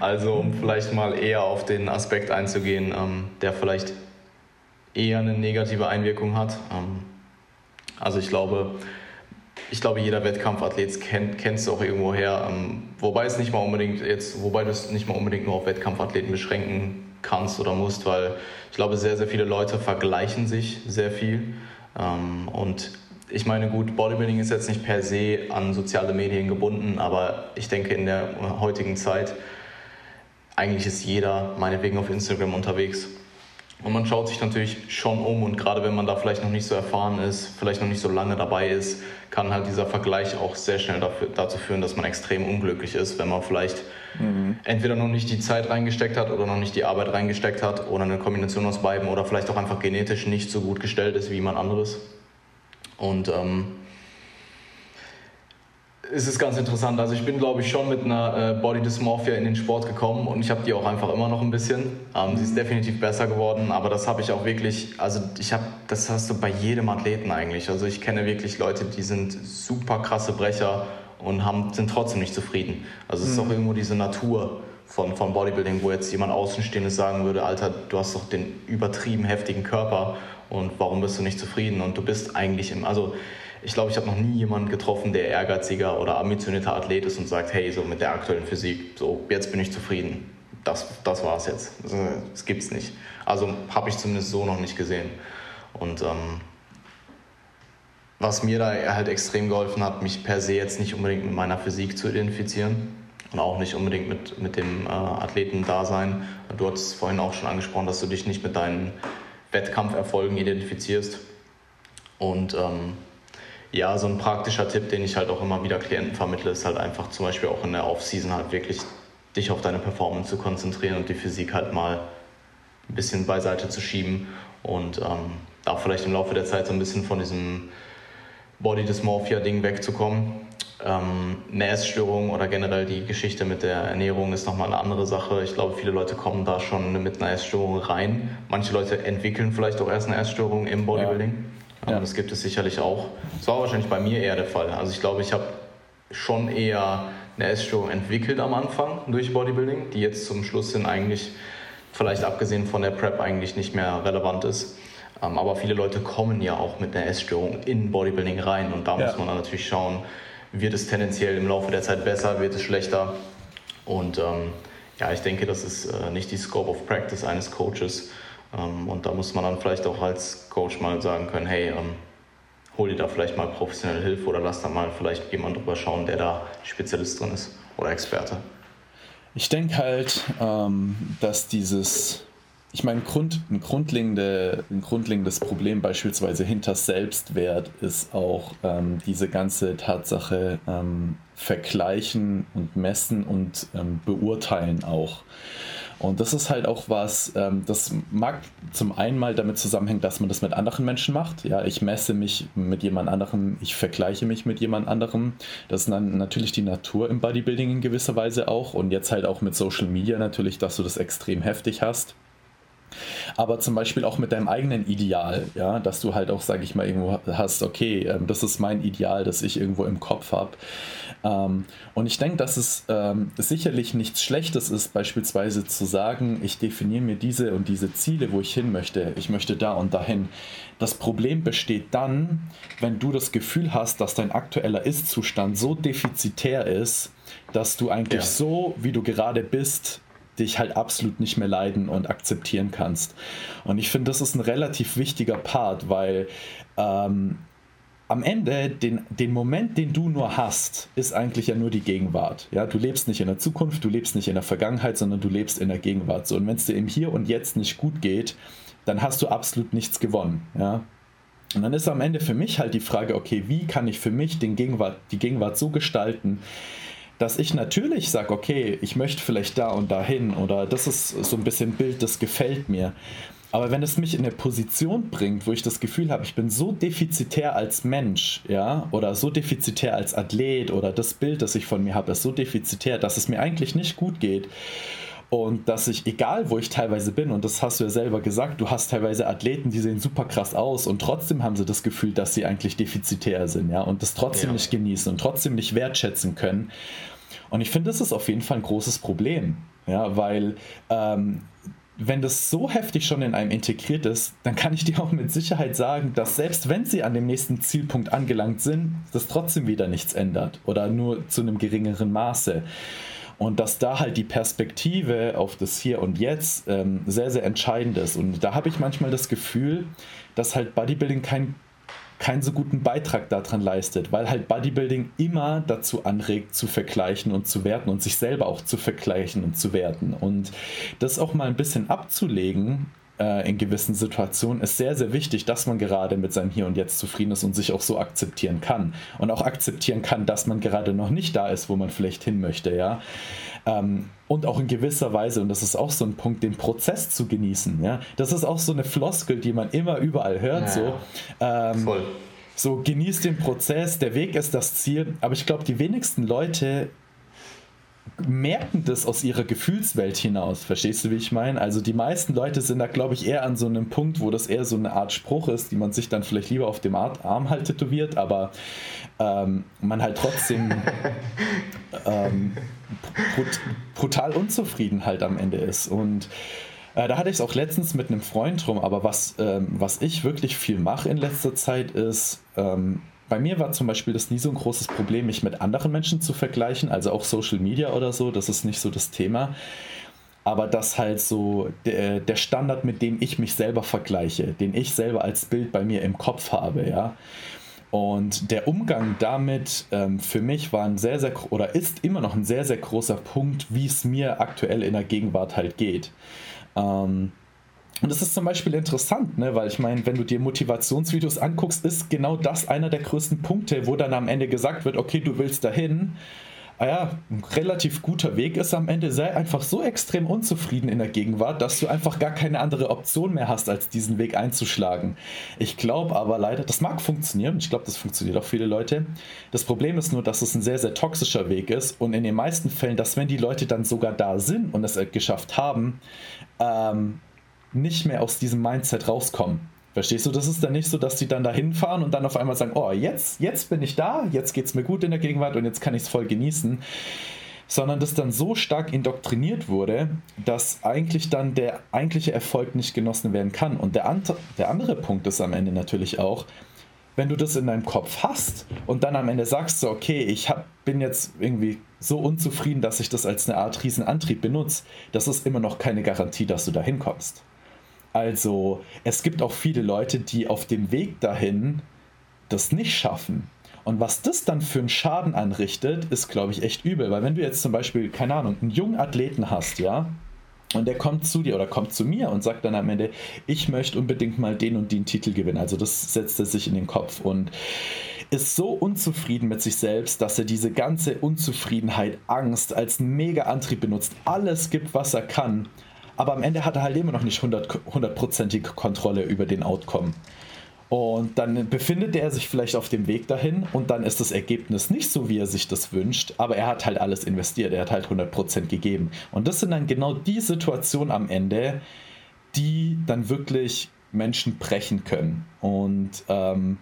A: also um vielleicht mal eher auf den Aspekt einzugehen, ähm, der vielleicht eher eine negative Einwirkung hat. Ähm, also ich glaube, ich glaube, jeder Wettkampfathlet kennt, kennst du auch irgendwo her. Ähm, wobei es nicht mal unbedingt jetzt, wobei du es nicht mal unbedingt nur auf Wettkampfathleten beschränken kannst oder musst, weil ich glaube, sehr, sehr viele Leute vergleichen sich sehr viel. Ähm, und ich meine, gut, Bodybuilding ist jetzt nicht per se an soziale Medien gebunden, aber ich denke, in der heutigen Zeit, eigentlich ist jeder meinetwegen auf Instagram unterwegs. Und man schaut sich natürlich schon um und gerade wenn man da vielleicht noch nicht so erfahren ist, vielleicht noch nicht so lange dabei ist, kann halt dieser Vergleich auch sehr schnell dafür, dazu führen, dass man extrem unglücklich ist, wenn man vielleicht mhm. entweder noch nicht die Zeit reingesteckt hat oder noch nicht die Arbeit reingesteckt hat oder eine Kombination aus beiden oder vielleicht auch einfach genetisch nicht so gut gestellt ist wie jemand anderes. Und ähm, es ist ganz interessant. Also ich bin, glaube ich, schon mit einer äh, Body Dysmorphia in den Sport gekommen und ich habe die auch einfach immer noch ein bisschen. Ähm, sie ist definitiv besser geworden, aber das habe ich auch wirklich, also ich habe, das hast du bei jedem Athleten eigentlich. Also ich kenne wirklich Leute, die sind super krasse Brecher und haben, sind trotzdem nicht zufrieden. Also es mhm. ist auch irgendwo diese Natur von, von Bodybuilding, wo jetzt jemand Außenstehendes sagen würde, Alter, du hast doch den übertrieben heftigen Körper und warum bist du nicht zufrieden? Und du bist eigentlich im, also ich glaube, ich habe noch nie jemanden getroffen, der ehrgeiziger oder ambitionierter Athlet ist und sagt, hey, so mit der aktuellen Physik, so jetzt bin ich zufrieden. Das, das war es jetzt. Das gibt es nicht. Also habe ich zumindest so noch nicht gesehen. Und ähm, was mir da halt extrem geholfen hat, mich per se jetzt nicht unbedingt mit meiner Physik zu identifizieren und auch nicht unbedingt mit, mit dem äh, Athletendasein. Du hattest vorhin auch schon angesprochen, dass du dich nicht mit deinen Wettkampferfolgen identifizierst. Und ähm, ja, so ein praktischer Tipp, den ich halt auch immer wieder Klienten vermittle, ist halt einfach zum Beispiel auch in der Off-Season halt wirklich dich auf deine Performance zu konzentrieren und die Physik halt mal ein bisschen beiseite zu schieben und ähm, da vielleicht im Laufe der Zeit so ein bisschen von diesem Body Dysmorphia-Ding wegzukommen. Ähm, eine Essstörung oder generell die Geschichte mit der Ernährung ist nochmal eine andere Sache. Ich glaube, viele Leute kommen da schon mit einer Essstörung rein. Manche Leute entwickeln vielleicht auch erst eine Essstörung im Bodybuilding. Ja. Ähm, das gibt es sicherlich auch. Das war wahrscheinlich bei mir eher der Fall. Also ich glaube, ich habe schon eher eine Essstörung entwickelt am Anfang durch Bodybuilding, die jetzt zum Schluss hin eigentlich, vielleicht abgesehen von der Prep, eigentlich nicht mehr relevant ist. Ähm, aber viele Leute kommen ja auch mit einer Essstörung in Bodybuilding rein und da ja. muss man dann natürlich schauen, wird es tendenziell im Laufe der Zeit besser, wird es schlechter. Und ähm, ja, ich denke, das ist äh, nicht die Scope of Practice eines Coaches. Ähm, und da muss man dann vielleicht auch als Coach mal sagen können, hey, ähm, hol dir da vielleicht mal professionelle Hilfe oder lass da mal vielleicht jemand drüber schauen, der da Spezialist drin ist oder Experte.
B: Ich denke halt, ähm, dass dieses ich meine, Grund, ein, grundlegende, ein grundlegendes Problem beispielsweise hinter Selbstwert ist auch ähm, diese ganze Tatsache ähm, vergleichen und messen und ähm, beurteilen auch. Und das ist halt auch was, ähm, das mag zum einen mal damit zusammenhängen, dass man das mit anderen Menschen macht. Ja, ich messe mich mit jemand anderem, ich vergleiche mich mit jemand anderem. Das ist dann natürlich die Natur im Bodybuilding in gewisser Weise auch. Und jetzt halt auch mit Social Media natürlich, dass du das extrem heftig hast aber zum Beispiel auch mit deinem eigenen Ideal, ja, dass du halt auch, sage ich mal, irgendwo hast, okay, ähm, das ist mein Ideal, das ich irgendwo im Kopf habe. Ähm, und ich denke, dass es ähm, sicherlich nichts Schlechtes ist, beispielsweise zu sagen, ich definiere mir diese und diese Ziele, wo ich hin möchte. Ich möchte da und dahin. Das Problem besteht dann, wenn du das Gefühl hast, dass dein aktueller Ist-Zustand so defizitär ist, dass du eigentlich ja. so, wie du gerade bist, dich halt absolut nicht mehr leiden und akzeptieren kannst. Und ich finde, das ist ein relativ wichtiger Part, weil ähm, am Ende den, den Moment, den du nur hast, ist eigentlich ja nur die Gegenwart. Ja, du lebst nicht in der Zukunft, du lebst nicht in der Vergangenheit, sondern du lebst in der Gegenwart. So, und wenn es dir im Hier und Jetzt nicht gut geht, dann hast du absolut nichts gewonnen. Ja, und dann ist am Ende für mich halt die Frage, okay, wie kann ich für mich den Gegenwart, die Gegenwart so gestalten, dass ich natürlich sage, okay, ich möchte vielleicht da und dahin oder das ist so ein bisschen Bild, das gefällt mir. Aber wenn es mich in eine Position bringt, wo ich das Gefühl habe, ich bin so defizitär als Mensch, ja, oder so defizitär als Athlet oder das Bild, das ich von mir habe, ist so defizitär, dass es mir eigentlich nicht gut geht. Und dass ich, egal wo ich teilweise bin, und das hast du ja selber gesagt, du hast teilweise Athleten, die sehen super krass aus und trotzdem haben sie das Gefühl, dass sie eigentlich defizitär sind, ja, und das trotzdem ja. nicht genießen und trotzdem nicht wertschätzen können. Und ich finde, das ist auf jeden Fall ein großes Problem, ja, weil ähm, wenn das so heftig schon in einem integriert ist, dann kann ich dir auch mit Sicherheit sagen, dass selbst wenn sie an dem nächsten Zielpunkt angelangt sind, das trotzdem wieder nichts ändert oder nur zu einem geringeren Maße. Und dass da halt die Perspektive auf das Hier und Jetzt ähm, sehr, sehr entscheidend ist. Und da habe ich manchmal das Gefühl, dass halt Bodybuilding kein keinen so guten Beitrag daran leistet, weil halt Bodybuilding immer dazu anregt, zu vergleichen und zu werten und sich selber auch zu vergleichen und zu werten. Und das auch mal ein bisschen abzulegen, äh, in gewissen Situationen ist sehr, sehr wichtig, dass man gerade mit seinem Hier und Jetzt zufrieden ist und sich auch so akzeptieren kann. Und auch akzeptieren kann, dass man gerade noch nicht da ist, wo man vielleicht hin möchte, ja. Ähm, und auch in gewisser Weise, und das ist auch so ein Punkt, den Prozess zu genießen, ja. Das ist auch so eine Floskel, die man immer überall hört, ja, so. Ähm, Voll. So, genießt den Prozess, der Weg ist das Ziel. Aber ich glaube, die wenigsten Leute merken das aus ihrer Gefühlswelt hinaus. Verstehst du, wie ich meine? Also die meisten Leute sind da, glaube ich, eher an so einem Punkt, wo das eher so eine Art Spruch ist, die man sich dann vielleicht lieber auf dem Arm halt tätowiert, aber ähm, man halt trotzdem ähm, brut brutal unzufrieden halt am Ende ist. Und äh, da hatte ich es auch letztens mit einem Freund rum, aber was, ähm, was ich wirklich viel mache in letzter Zeit ist, ähm, bei mir war zum Beispiel das nie so ein großes Problem, mich mit anderen Menschen zu vergleichen, also auch Social Media oder so, das ist nicht so das Thema. Aber das halt so der, der Standard, mit dem ich mich selber vergleiche, den ich selber als Bild bei mir im Kopf habe, ja. Und der Umgang damit ähm, für mich war ein sehr, sehr oder ist immer noch ein sehr, sehr großer Punkt, wie es mir aktuell in der Gegenwart halt geht. Ähm, und das ist zum Beispiel interessant, ne? weil ich meine, wenn du dir Motivationsvideos anguckst, ist genau das einer der größten Punkte, wo dann am Ende gesagt wird, okay, du willst dahin. Ah ja, ein relativ guter Weg ist am Ende, sei einfach so extrem unzufrieden in der Gegenwart, dass du einfach gar keine andere Option mehr hast, als diesen Weg einzuschlagen. Ich glaube aber leider, das mag funktionieren, ich glaube, das funktioniert auch viele Leute. Das Problem ist nur, dass es ein sehr, sehr toxischer Weg ist und in den meisten Fällen, dass wenn die Leute dann sogar da sind und es geschafft haben, ähm, nicht mehr aus diesem Mindset rauskommen. Verstehst du? Das ist dann nicht so, dass die dann da hinfahren und dann auf einmal sagen, oh, jetzt, jetzt bin ich da, jetzt geht es mir gut in der Gegenwart und jetzt kann ich es voll genießen. Sondern das dann so stark indoktriniert wurde, dass eigentlich dann der eigentliche Erfolg nicht genossen werden kann. Und der, and der andere Punkt ist am Ende natürlich auch, wenn du das in deinem Kopf hast und dann am Ende sagst du, okay, ich hab, bin jetzt irgendwie so unzufrieden, dass ich das als eine Art Riesenantrieb benutze, das ist immer noch keine Garantie, dass du da hinkommst. Also es gibt auch viele Leute, die auf dem Weg dahin das nicht schaffen. Und was das dann für einen Schaden anrichtet, ist, glaube ich, echt übel. Weil wenn du jetzt zum Beispiel, keine Ahnung, einen jungen Athleten hast, ja, und der kommt zu dir oder kommt zu mir und sagt dann am Ende, ich möchte unbedingt mal den und den Titel gewinnen. Also das setzt er sich in den Kopf und ist so unzufrieden mit sich selbst, dass er diese ganze Unzufriedenheit, Angst als mega Antrieb benutzt, alles gibt, was er kann aber am Ende hat er halt immer noch nicht hundertprozentig Kontrolle über den Outcome. Und dann befindet er sich vielleicht auf dem Weg dahin und dann ist das Ergebnis nicht so, wie er sich das wünscht, aber er hat halt alles investiert, er hat halt 100% gegeben. Und das sind dann genau die Situationen am Ende, die dann wirklich Menschen brechen können. Und ähm,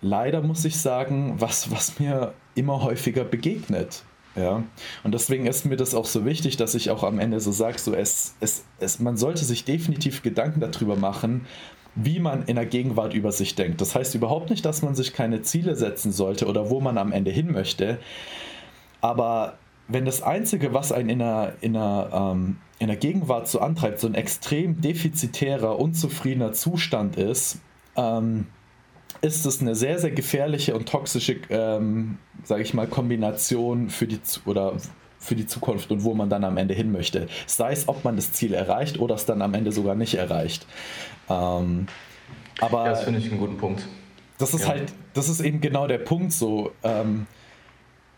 B: leider muss ich sagen, was, was mir immer häufiger begegnet. Ja, und deswegen ist mir das auch so wichtig, dass ich auch am Ende so sage, so es, es, es, man sollte sich definitiv Gedanken darüber machen, wie man in der Gegenwart über sich denkt. Das heißt überhaupt nicht, dass man sich keine Ziele setzen sollte oder wo man am Ende hin möchte. Aber wenn das Einzige, was einen in der, in der, ähm, in der Gegenwart so antreibt, so ein extrem defizitärer, unzufriedener Zustand ist, ähm, ist es eine sehr, sehr gefährliche und toxische, ähm, sage ich mal, Kombination für die oder für die Zukunft und wo man dann am Ende hin möchte. Sei es, ob man das Ziel erreicht oder es dann am Ende sogar nicht erreicht. Ähm, aber
A: ja, das finde ich einen guten Punkt.
B: Das ist ja. halt, das ist eben genau der Punkt so. Ähm,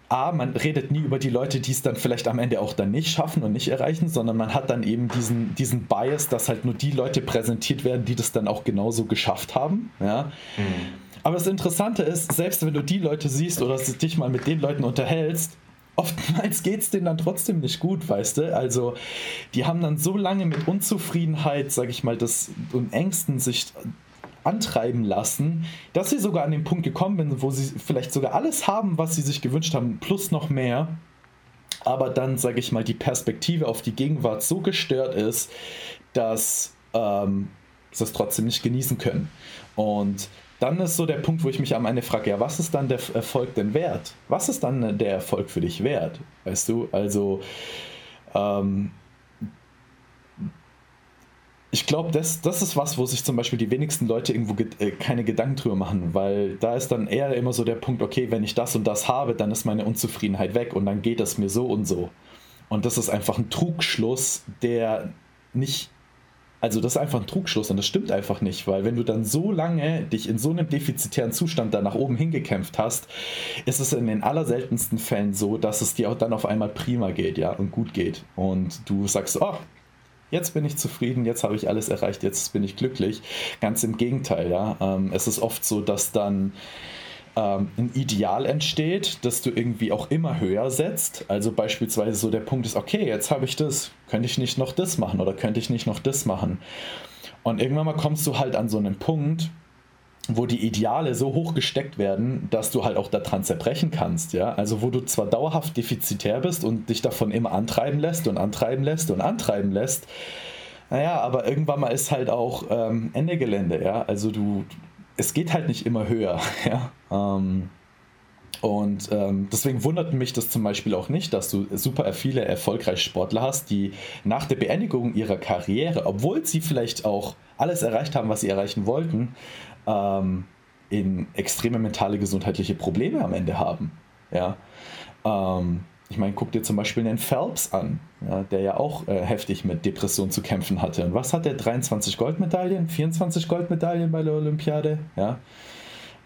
B: A, man redet nie über die Leute, die es dann vielleicht am Ende auch dann nicht schaffen und nicht erreichen, sondern man hat dann eben diesen, diesen Bias, dass halt nur die Leute präsentiert werden, die das dann auch genauso geschafft haben. Ja. Mhm. Aber das Interessante ist, selbst wenn du die Leute siehst oder dich mal mit den Leuten unterhältst, oftmals geht es denen dann trotzdem nicht gut, weißt du? Also, die haben dann so lange mit Unzufriedenheit, sag ich mal, das, und Ängsten sich antreiben lassen, dass sie sogar an den Punkt gekommen sind, wo sie vielleicht sogar alles haben, was sie sich gewünscht haben, plus noch mehr. Aber dann, sage ich mal, die Perspektive auf die Gegenwart so gestört ist, dass ähm, sie es trotzdem nicht genießen können. Und dann ist so der Punkt, wo ich mich am Ende frage, ja, was ist dann der Erfolg denn wert? Was ist dann der Erfolg für dich wert? Weißt du, also ähm, ich glaube, das, das ist was, wo sich zum Beispiel die wenigsten Leute irgendwo ge äh, keine Gedanken drüber machen, weil da ist dann eher immer so der Punkt, okay, wenn ich das und das habe, dann ist meine Unzufriedenheit weg und dann geht es mir so und so. Und das ist einfach ein Trugschluss, der nicht, also das ist einfach ein Trugschluss und das stimmt einfach nicht, weil wenn du dann so lange dich in so einem defizitären Zustand da nach oben hingekämpft hast, ist es in den allerseltensten Fällen so, dass es dir auch dann auf einmal prima geht, ja, und gut geht. Und du sagst, oh, jetzt bin ich zufrieden, jetzt habe ich alles erreicht, jetzt bin ich glücklich. Ganz im Gegenteil, ja. Ähm, es ist oft so, dass dann ähm, ein Ideal entsteht, das du irgendwie auch immer höher setzt. Also beispielsweise so der Punkt ist, okay, jetzt habe ich das, könnte ich nicht noch das machen oder könnte ich nicht noch das machen? Und irgendwann mal kommst du halt an so einen Punkt, wo die Ideale so hoch gesteckt werden, dass du halt auch daran zerbrechen kannst, ja. Also wo du zwar dauerhaft defizitär bist und dich davon immer antreiben lässt und antreiben lässt und antreiben lässt, naja, aber irgendwann mal ist halt auch ähm, Ende Gelände, ja. Also du, es geht halt nicht immer höher, ja. Ähm, und ähm, deswegen wundert mich das zum Beispiel auch nicht, dass du super viele erfolgreiche Sportler hast, die nach der Beendigung ihrer Karriere, obwohl sie vielleicht auch alles erreicht haben, was sie erreichen wollten, ähm, in extreme mentale gesundheitliche Probleme am Ende haben. Ja? Ähm, ich meine, guck dir zum Beispiel den Phelps an, ja, der ja auch äh, heftig mit Depressionen zu kämpfen hatte. Und was hat der? 23 Goldmedaillen, 24 Goldmedaillen bei der Olympiade? Ja.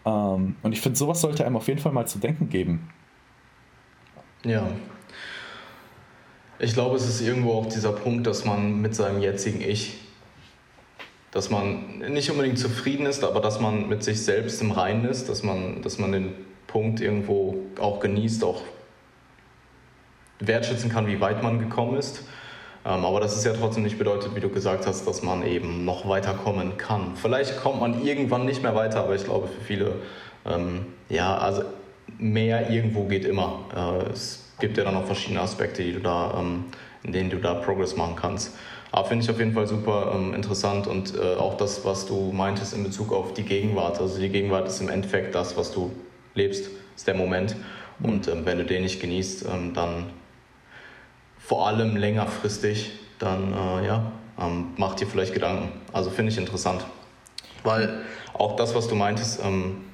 B: Ähm, und ich finde, sowas sollte einem auf jeden Fall mal zu denken geben.
A: Ja. Ich glaube, es ist irgendwo auch dieser Punkt, dass man mit seinem jetzigen Ich dass man nicht unbedingt zufrieden ist, aber dass man mit sich selbst im Reinen ist, dass man, dass man den Punkt irgendwo auch genießt, auch wertschätzen kann, wie weit man gekommen ist. Ähm, aber das ist ja trotzdem nicht bedeutet, wie du gesagt hast, dass man eben noch weiterkommen kann. Vielleicht kommt man irgendwann nicht mehr weiter, aber ich glaube für viele, ähm, ja, also mehr irgendwo geht immer. Äh, es gibt ja dann auch verschiedene Aspekte, die du da, ähm, in denen du da Progress machen kannst. Aber finde ich auf jeden Fall super ähm, interessant und äh, auch das, was du meintest in Bezug auf die Gegenwart. Also die Gegenwart ist im Endeffekt das, was du lebst, ist der Moment. Und ähm, wenn du den nicht genießt, ähm, dann vor allem längerfristig, dann äh, ja, ähm, mach dir vielleicht Gedanken. Also finde ich interessant. Weil auch das, was du meintest, ähm,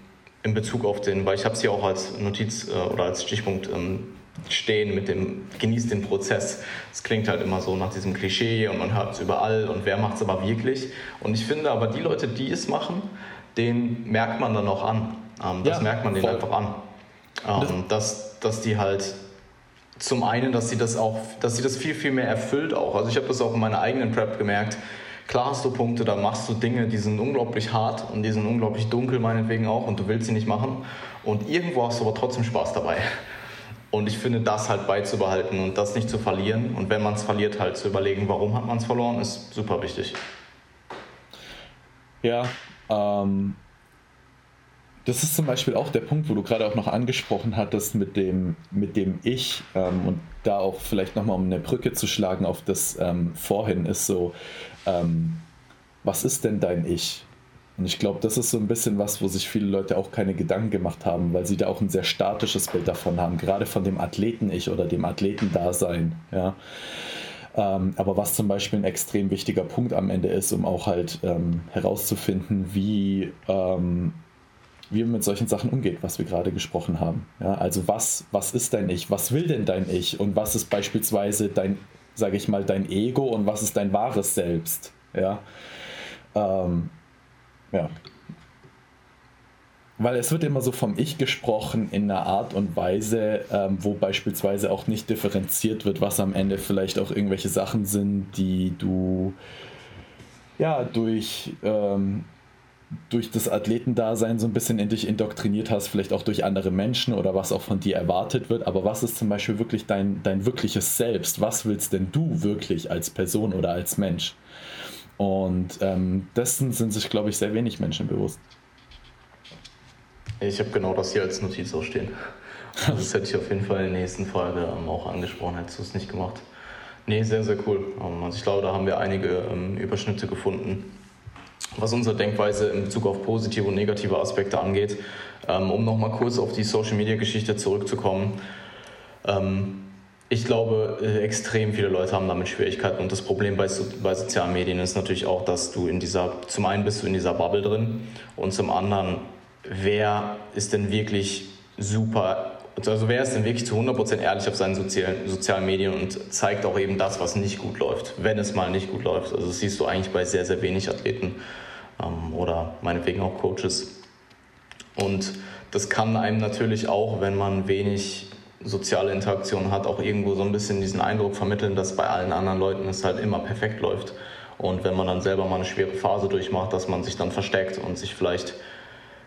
A: in Bezug auf den, weil ich habe es hier auch als Notiz äh, oder als Stichpunkt ähm, stehen mit dem, genießt den Prozess. Es klingt halt immer so nach diesem Klischee und man hört es überall und wer macht es aber wirklich. Und ich finde aber die Leute, die es machen, den merkt man dann auch an. Ähm, das ja, merkt man denen einfach an. Ähm, dass, dass die halt zum einen, dass sie das auch, dass sie das viel, viel mehr erfüllt auch. Also ich habe das auch in meiner eigenen Prep gemerkt. Klar hast du Punkte, da machst du Dinge, die sind unglaublich hart und die sind unglaublich dunkel meinetwegen auch und du willst sie nicht machen. Und irgendwo hast du aber trotzdem Spaß dabei. Und ich finde, das halt beizubehalten und das nicht zu verlieren. Und wenn man es verliert, halt zu überlegen, warum hat man es verloren, ist super wichtig.
B: Ja, ähm, das ist zum Beispiel auch der Punkt, wo du gerade auch noch angesprochen hattest mit dem, mit dem Ich ähm, und da auch vielleicht nochmal um eine Brücke zu schlagen auf das ähm, vorhin ist so, ähm, was ist denn dein Ich? Und ich glaube, das ist so ein bisschen was, wo sich viele Leute auch keine Gedanken gemacht haben, weil sie da auch ein sehr statisches Bild davon haben, gerade von dem Athleten-Ich oder dem Athletendasein. Ja. Ähm, aber was zum Beispiel ein extrem wichtiger Punkt am Ende ist, um auch halt ähm, herauszufinden, wie, ähm, wie man mit solchen Sachen umgeht, was wir gerade gesprochen haben. Ja, also was, was ist dein Ich? Was will denn dein Ich? Und was ist beispielsweise dein, sage ich mal, dein Ego und was ist dein wahres Selbst? Ja. Ähm, ja. weil es wird immer so vom Ich gesprochen in einer Art und Weise, ähm, wo beispielsweise auch nicht differenziert wird, was am Ende vielleicht auch irgendwelche Sachen sind, die du ja durch, ähm, durch das Athletendasein so ein bisschen in dich indoktriniert hast, vielleicht auch durch andere Menschen oder was auch von dir erwartet wird. Aber was ist zum Beispiel wirklich dein, dein wirkliches Selbst? Was willst denn du wirklich als Person oder als Mensch? Und ähm, dessen sind sich, glaube ich, sehr wenig Menschen bewusst.
A: Ich habe genau das hier als Notiz auch stehen. Also das hätte ich auf jeden Fall in der nächsten Folge ähm, auch angesprochen, hättest du es nicht gemacht. Nee, sehr, sehr cool. Ähm, also ich glaube, da haben wir einige ähm, Überschnitte gefunden, was unsere Denkweise in Bezug auf positive und negative Aspekte angeht. Um nochmal kurz auf die Social-Media-Geschichte zurückzukommen. Ich glaube, äh, extrem viele Leute haben damit Schwierigkeiten und das Problem bei, so bei sozialen Medien ist natürlich auch, dass du in dieser, zum einen bist du in dieser Bubble drin und zum anderen wer ist denn wirklich super, also wer ist denn wirklich zu 100% ehrlich auf seinen sozialen, sozialen Medien und zeigt auch eben das, was nicht gut läuft, wenn es mal nicht gut läuft. Also das siehst du eigentlich bei sehr, sehr wenig Athleten ähm, oder meinetwegen auch Coaches. Und das kann einem natürlich auch, wenn man wenig soziale Interaktion hat, auch irgendwo so ein bisschen diesen Eindruck vermitteln, dass bei allen anderen Leuten es halt immer perfekt läuft. Und wenn man dann selber mal eine schwere Phase durchmacht, dass man sich dann versteckt und sich vielleicht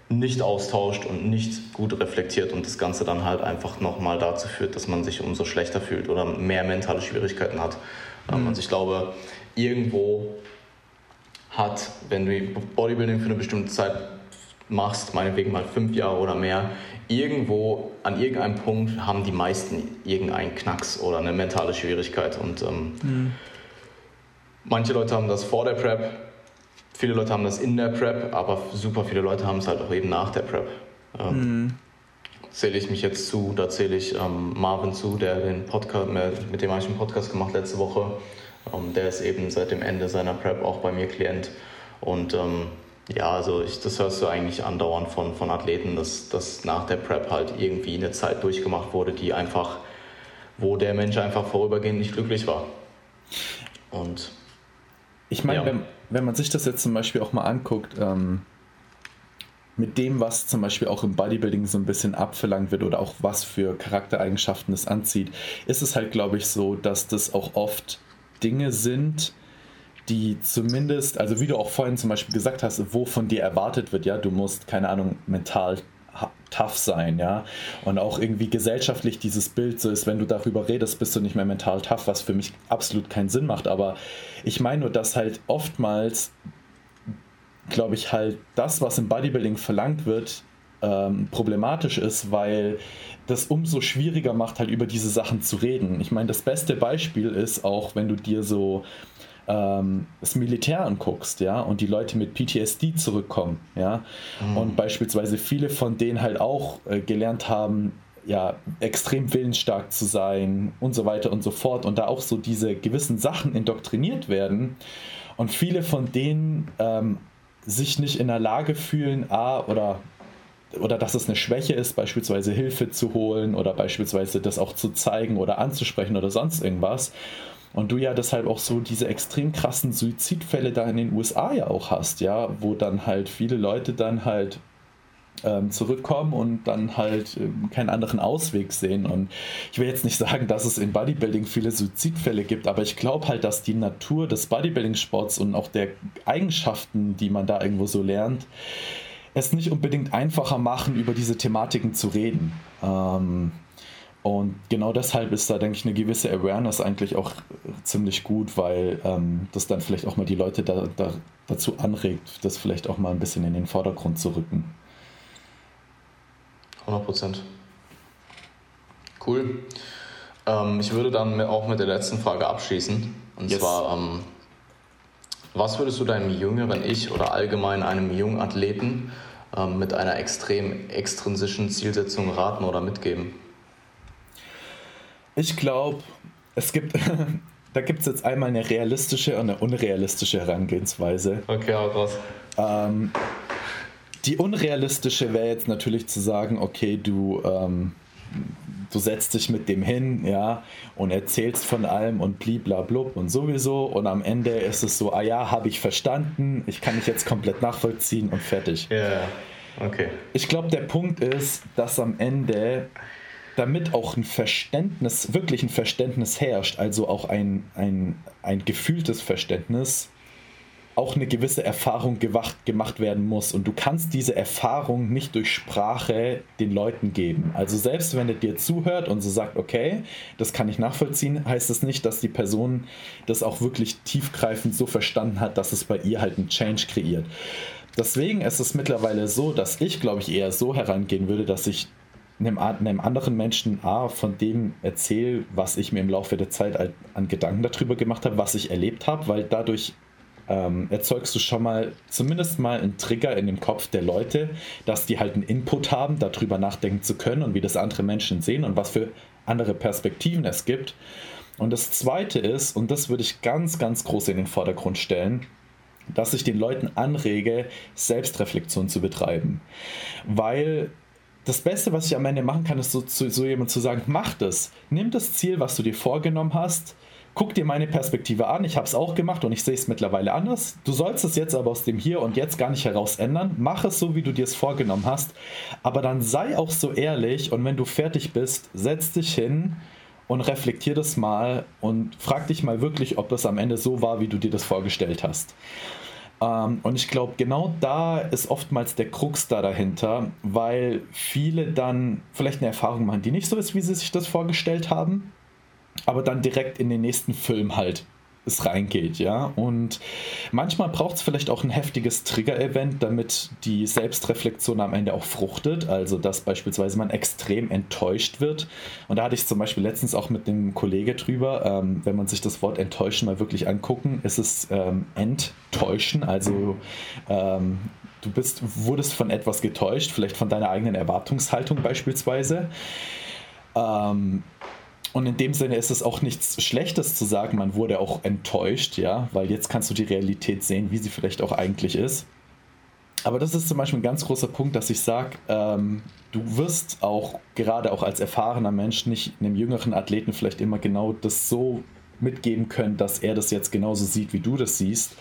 A: nicht austauscht und nicht gut reflektiert und das Ganze dann halt einfach nochmal dazu führt, dass man sich umso schlechter fühlt oder mehr mentale Schwierigkeiten hat. Mhm. Also ich glaube, irgendwo hat, wenn du Bodybuilding für eine bestimmte Zeit machst, meinetwegen mal fünf Jahre oder mehr, irgendwo an irgendeinem Punkt haben die meisten irgendeinen Knacks oder eine mentale Schwierigkeit. Und ähm, mhm. manche Leute haben das vor der Prep, viele Leute haben das in der Prep, aber super viele Leute haben es halt auch eben nach der Prep. Ähm, mhm. Zähle ich mich jetzt zu, da zähle ich ähm, Marvin zu, der den Podcast, mit dem habe ich einen Podcast gemacht letzte Woche. Ähm, der ist eben seit dem Ende seiner Prep auch bei mir Klient. Und ähm, ja, also ich, das hörst du eigentlich andauernd von, von Athleten, dass, dass nach der Prep halt irgendwie eine Zeit durchgemacht wurde, die einfach, wo der Mensch einfach vorübergehend nicht glücklich war. Und
B: ich meine, ja. wenn, wenn man sich das jetzt zum Beispiel auch mal anguckt, ähm, mit dem, was zum Beispiel auch im Bodybuilding so ein bisschen abverlangt wird oder auch was für Charaktereigenschaften es anzieht, ist es halt, glaube ich, so, dass das auch oft Dinge sind, die zumindest, also wie du auch vorhin zum Beispiel gesagt hast, wo von dir erwartet wird, ja, du musst, keine Ahnung, mental tough sein, ja. Und auch irgendwie gesellschaftlich dieses Bild so ist, wenn du darüber redest, bist du nicht mehr mental tough, was für mich absolut keinen Sinn macht. Aber ich meine nur, dass halt oftmals, glaube ich, halt das, was im Bodybuilding verlangt wird, ähm, problematisch ist, weil das umso schwieriger macht, halt über diese Sachen zu reden. Ich meine, das beste Beispiel ist auch, wenn du dir so ähm, das Militär anguckst, ja, und die Leute mit PTSD zurückkommen, ja, mhm. und beispielsweise viele von denen halt auch äh, gelernt haben, ja, extrem willensstark zu sein und so weiter und so fort und da auch so diese gewissen Sachen indoktriniert werden und viele von denen ähm, sich nicht in der Lage fühlen, a oder oder dass es eine Schwäche ist, beispielsweise Hilfe zu holen oder beispielsweise das auch zu zeigen oder anzusprechen oder sonst irgendwas. Und du ja deshalb auch so diese extrem krassen Suizidfälle da in den USA ja auch hast, ja, wo dann halt viele Leute dann halt ähm, zurückkommen und dann halt ähm, keinen anderen Ausweg sehen. Und ich will jetzt nicht sagen, dass es in Bodybuilding viele Suizidfälle gibt, aber ich glaube halt, dass die Natur des Bodybuilding-Sports und auch der Eigenschaften, die man da irgendwo so lernt, es nicht unbedingt einfacher machen, über diese Thematiken zu reden. Ähm, und genau deshalb ist da, denke ich, eine gewisse Awareness eigentlich auch ziemlich gut, weil ähm, das dann vielleicht auch mal die Leute da, da, dazu anregt, das vielleicht auch mal ein bisschen in den Vordergrund zu rücken.
A: 100 Prozent. Cool. Ähm, ich würde dann auch mit der letzten Frage abschließen. Und yes. zwar, ähm, was würdest du deinem jüngeren Ich oder allgemein einem jungen Athleten ähm, mit einer extrem extrinsischen Zielsetzung raten oder mitgeben?
B: Ich glaube, es gibt, da gibt es jetzt einmal eine realistische und eine unrealistische Herangehensweise.
A: Okay, auch raus.
B: Ähm, die unrealistische wäre jetzt natürlich zu sagen, okay, du, ähm, du setzt dich mit dem hin, ja, und erzählst von allem und bliblablub und sowieso und am Ende ist es so, ah ja, habe ich verstanden, ich kann mich jetzt komplett nachvollziehen und fertig.
A: Yeah. Okay.
B: Ich glaube, der Punkt ist, dass am Ende, damit auch ein Verständnis, wirklich ein Verständnis herrscht, also auch ein, ein, ein gefühltes Verständnis, auch eine gewisse Erfahrung gewacht, gemacht werden muss. Und du kannst diese Erfahrung nicht durch Sprache den Leuten geben. Also selbst wenn er dir zuhört und so sagt, okay, das kann ich nachvollziehen, heißt das nicht, dass die Person das auch wirklich tiefgreifend so verstanden hat, dass es bei ihr halt einen Change kreiert. Deswegen ist es mittlerweile so, dass ich, glaube ich, eher so herangehen würde, dass ich einem, einem anderen Menschen A, von dem erzähle, was ich mir im Laufe der Zeit an Gedanken darüber gemacht habe, was ich erlebt habe, weil dadurch ähm, erzeugst du schon mal zumindest mal einen Trigger in dem Kopf der Leute, dass die halt einen Input haben, darüber nachdenken zu können und wie das andere Menschen sehen und was für andere Perspektiven es gibt. Und das Zweite ist, und das würde ich ganz, ganz groß in den Vordergrund stellen, dass ich den Leuten anrege, Selbstreflexion zu betreiben. Weil das Beste, was ich am Ende machen kann, ist so, so, so jemand zu sagen, mach das. Nimm das Ziel, was du dir vorgenommen hast, guck dir meine Perspektive an, ich habe es auch gemacht und ich sehe es mittlerweile anders. Du sollst es jetzt aber aus dem Hier und Jetzt gar nicht heraus ändern. Mach es so, wie du dir es vorgenommen hast. Aber dann sei auch so ehrlich und wenn du fertig bist, setz dich hin und reflektier das mal und frag dich mal wirklich, ob das am Ende so war, wie du dir das vorgestellt hast. Ähm, und ich glaube, genau da ist oftmals der Krux da dahinter, weil viele dann vielleicht eine Erfahrung machen, die nicht so ist, wie sie sich das vorgestellt haben aber dann direkt in den nächsten Film halt es reingeht, ja. Und manchmal braucht es vielleicht auch ein heftiges Trigger-Event, damit die Selbstreflexion am Ende auch fruchtet. Also, dass beispielsweise man extrem enttäuscht wird. Und da hatte ich zum Beispiel letztens auch mit dem Kollege drüber, ähm, wenn man sich das Wort enttäuschen mal wirklich angucken, ist es ähm, enttäuschen. Also, ähm, du bist, wurdest von etwas getäuscht, vielleicht von deiner eigenen Erwartungshaltung beispielsweise. Ähm, und in dem Sinne ist es auch nichts Schlechtes zu sagen, man wurde auch enttäuscht, ja, weil jetzt kannst du die Realität sehen, wie sie vielleicht auch eigentlich ist. Aber das ist zum Beispiel ein ganz großer Punkt, dass ich sage, ähm, du wirst auch gerade auch als erfahrener Mensch nicht einem jüngeren Athleten vielleicht immer genau das so mitgeben können, dass er das jetzt genauso sieht, wie du das siehst.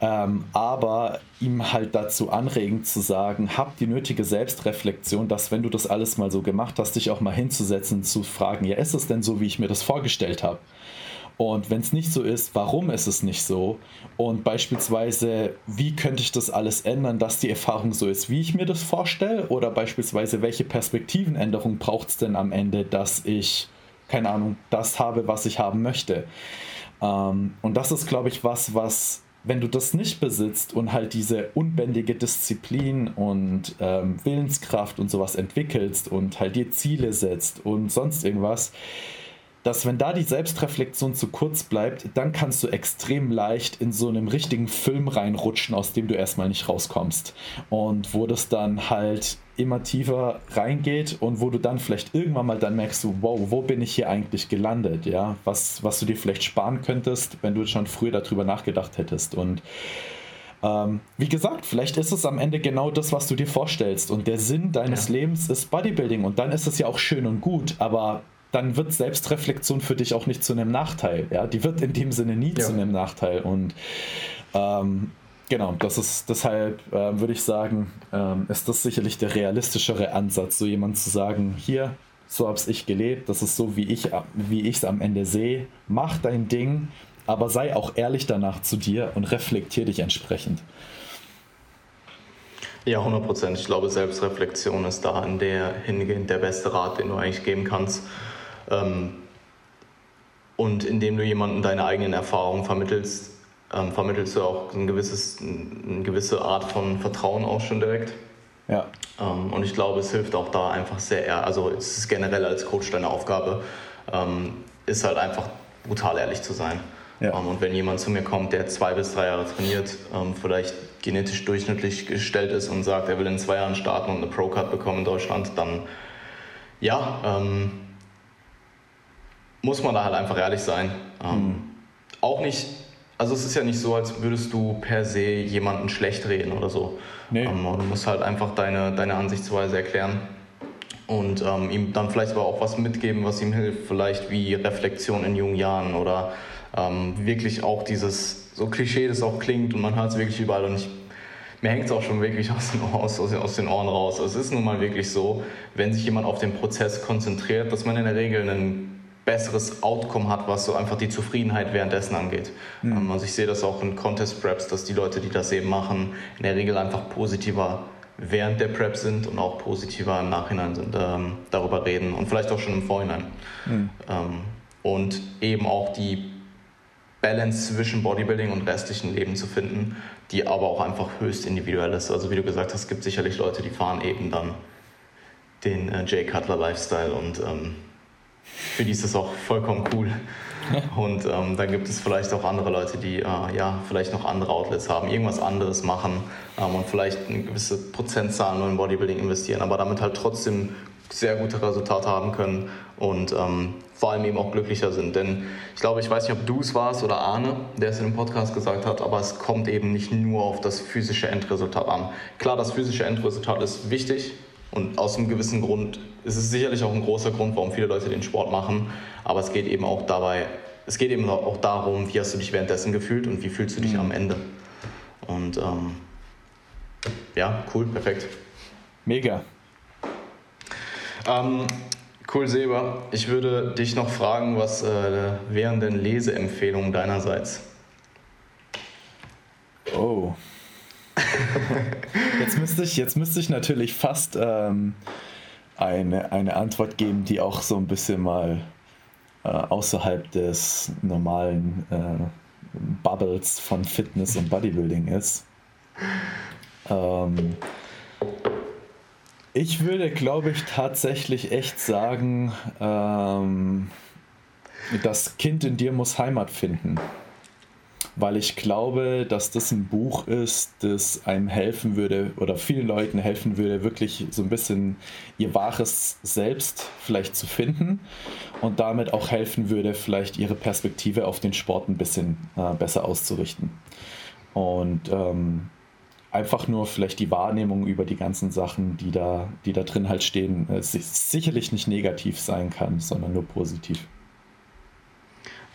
B: Ähm, aber ihm halt dazu anregen zu sagen, hab die nötige Selbstreflexion, dass wenn du das alles mal so gemacht hast, dich auch mal hinzusetzen, zu fragen, ja, ist es denn so, wie ich mir das vorgestellt habe? Und wenn es nicht so ist, warum ist es nicht so? Und beispielsweise, wie könnte ich das alles ändern, dass die Erfahrung so ist, wie ich mir das vorstelle? Oder beispielsweise, welche Perspektivenänderung braucht es denn am Ende, dass ich, keine Ahnung, das habe, was ich haben möchte? Ähm, und das ist, glaube ich, was, was wenn du das nicht besitzt und halt diese unbändige Disziplin und ähm, Willenskraft und sowas entwickelst und halt dir Ziele setzt und sonst irgendwas, dass wenn da die Selbstreflexion zu kurz bleibt, dann kannst du extrem leicht in so einem richtigen Film reinrutschen, aus dem du erstmal nicht rauskommst. Und wo das dann halt immer tiefer reingeht und wo du dann vielleicht irgendwann mal dann merkst, wow, wo bin ich hier eigentlich gelandet, ja, was, was du dir vielleicht sparen könntest, wenn du schon früher darüber nachgedacht hättest und ähm, wie gesagt, vielleicht ist es am Ende genau das, was du dir vorstellst und der Sinn deines ja. Lebens ist Bodybuilding und dann ist es ja auch schön und gut, aber dann wird Selbstreflexion für dich auch nicht zu einem Nachteil. Ja? Die wird in dem Sinne nie ja. zu einem Nachteil. Und ähm, genau, das ist deshalb, äh, würde ich sagen, ähm, ist das sicherlich der realistischere Ansatz, so jemand zu sagen, hier, so habe ich gelebt, das ist so, wie ich wie es am Ende sehe, mach dein Ding, aber sei auch ehrlich danach zu dir und reflektier dich entsprechend.
A: Ja, 100 Prozent. Ich glaube, Selbstreflexion ist da in der hingehend der beste Rat, den du eigentlich geben kannst. Ähm, und indem du jemandem deine eigenen Erfahrungen vermittelst, ähm, vermittelst du auch ein gewisses, eine gewisse Art von Vertrauen auch schon direkt.
B: Ja.
A: Ähm, und ich glaube, es hilft auch da einfach sehr, also es ist generell als Coach deine Aufgabe, ist halt einfach brutal ehrlich zu sein. Ja. und wenn jemand zu mir kommt, der zwei bis drei Jahre trainiert, vielleicht genetisch durchschnittlich gestellt ist und sagt, er will in zwei Jahren starten und eine Pro-Card bekommen in Deutschland, dann ja, ähm, muss man da halt einfach ehrlich sein. Ähm, mhm. Auch nicht, also es ist ja nicht so, als würdest du per se jemanden schlecht reden oder so. Nee. Ähm, du musst halt einfach deine, deine Ansichtsweise erklären und ähm, ihm dann vielleicht aber auch was mitgeben, was ihm hilft, vielleicht wie Reflexion in jungen Jahren oder ähm, wirklich auch dieses, so Klischee das auch klingt und man hört es wirklich überall und ich mir hängt es auch schon wirklich aus den, aus, aus den Ohren raus. Es ist nun mal wirklich so, wenn sich jemand auf den Prozess konzentriert, dass man in der Regel ein besseres Outcome hat, was so einfach die Zufriedenheit währenddessen angeht. Mhm. Also ich sehe das auch in Contest Preps, dass die Leute, die das eben machen, in der Regel einfach positiver während der Prep sind und auch positiver im Nachhinein sind, ähm, darüber reden und vielleicht auch schon im Vorhinein. Mhm. Ähm, und eben auch die Balance zwischen Bodybuilding und restlichen Leben zu finden, die aber auch einfach höchst individuell ist. Also wie du gesagt hast, gibt sicherlich Leute, die fahren eben dann den äh, Jay Cutler Lifestyle und ähm, für die ist das auch vollkommen cool. Und ähm, dann gibt es vielleicht auch andere Leute, die äh, ja vielleicht noch andere Outlets haben, irgendwas anderes machen ähm, und vielleicht eine gewisse Prozentzahl nur in Bodybuilding investieren, aber damit halt trotzdem sehr gute Resultate haben können und ähm, vor allem eben auch glücklicher sind. Denn ich glaube, ich weiß nicht, ob du es warst oder Arne, der es in dem Podcast gesagt hat, aber es kommt eben nicht nur auf das physische Endresultat an. Klar, das physische Endresultat ist wichtig, und aus einem gewissen Grund ist es sicherlich auch ein großer Grund, warum viele Leute den Sport machen. Aber es geht eben auch dabei, es geht eben auch darum, wie hast du dich währenddessen gefühlt und wie fühlst du dich mhm. am Ende. Und ähm, ja, cool, perfekt.
B: Mega.
A: Ähm, cool, Seba. Ich würde dich noch fragen, was äh, wären denn Leseempfehlungen deinerseits?
B: Oh. jetzt, müsste ich, jetzt müsste ich natürlich fast ähm, eine, eine Antwort geben, die auch so ein bisschen mal äh, außerhalb des normalen äh, Bubbles von Fitness und Bodybuilding ist. Ähm, ich würde, glaube ich, tatsächlich echt sagen, ähm, das Kind in dir muss Heimat finden weil ich glaube, dass das ein Buch ist, das einem helfen würde oder vielen Leuten helfen würde, wirklich so ein bisschen ihr wahres Selbst vielleicht zu finden und damit auch helfen würde, vielleicht ihre Perspektive auf den Sport ein bisschen äh, besser auszurichten. Und ähm, einfach nur vielleicht die Wahrnehmung über die ganzen Sachen, die da, die da drin halt stehen, äh, sicherlich nicht negativ sein kann, sondern nur positiv.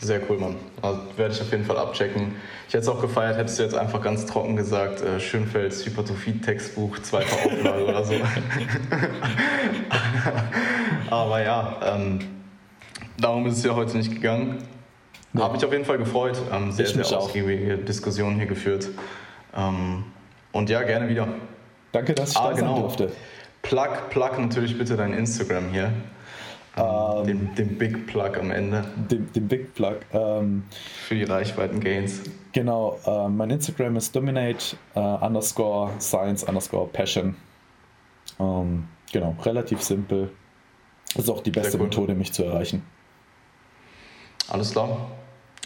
A: Sehr cool, Mann. Also werde ich auf jeden Fall abchecken. Ich hätte es auch gefeiert, hättest du jetzt einfach ganz trocken gesagt, äh, Schönfelds Hypertrophie-Textbuch, zweite Auflage oder so. Aber ja, ähm, darum ist es ja heute nicht gegangen. Ja. Habe mich auf jeden Fall gefreut. Ähm, sehr, sehr ausgiebige Diskussionen hier geführt. Ähm, und ja, gerne wieder.
B: Danke, dass ich ah, da genau. sein durfte.
A: Plug, plug natürlich bitte dein Instagram hier. Ähm, den, den, Big Plug am Ende.
B: Den, den Big Plug. Ähm,
A: Für die Reichweiten-Gains.
B: Genau, äh, mein Instagram ist dominate äh, underscore science underscore passion. Ähm, genau, relativ simpel. Das ist auch die beste. Methode, mich zu erreichen.
A: Alles klar.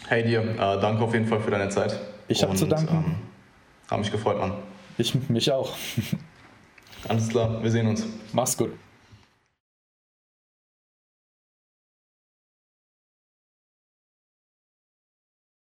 A: Hey dir, äh, danke auf jeden Fall für deine Zeit.
B: Ich habe zu danken. Ähm,
A: habe mich gefreut, Mann.
B: Ich mich auch.
A: Alles klar, wir sehen uns.
B: Mach's gut.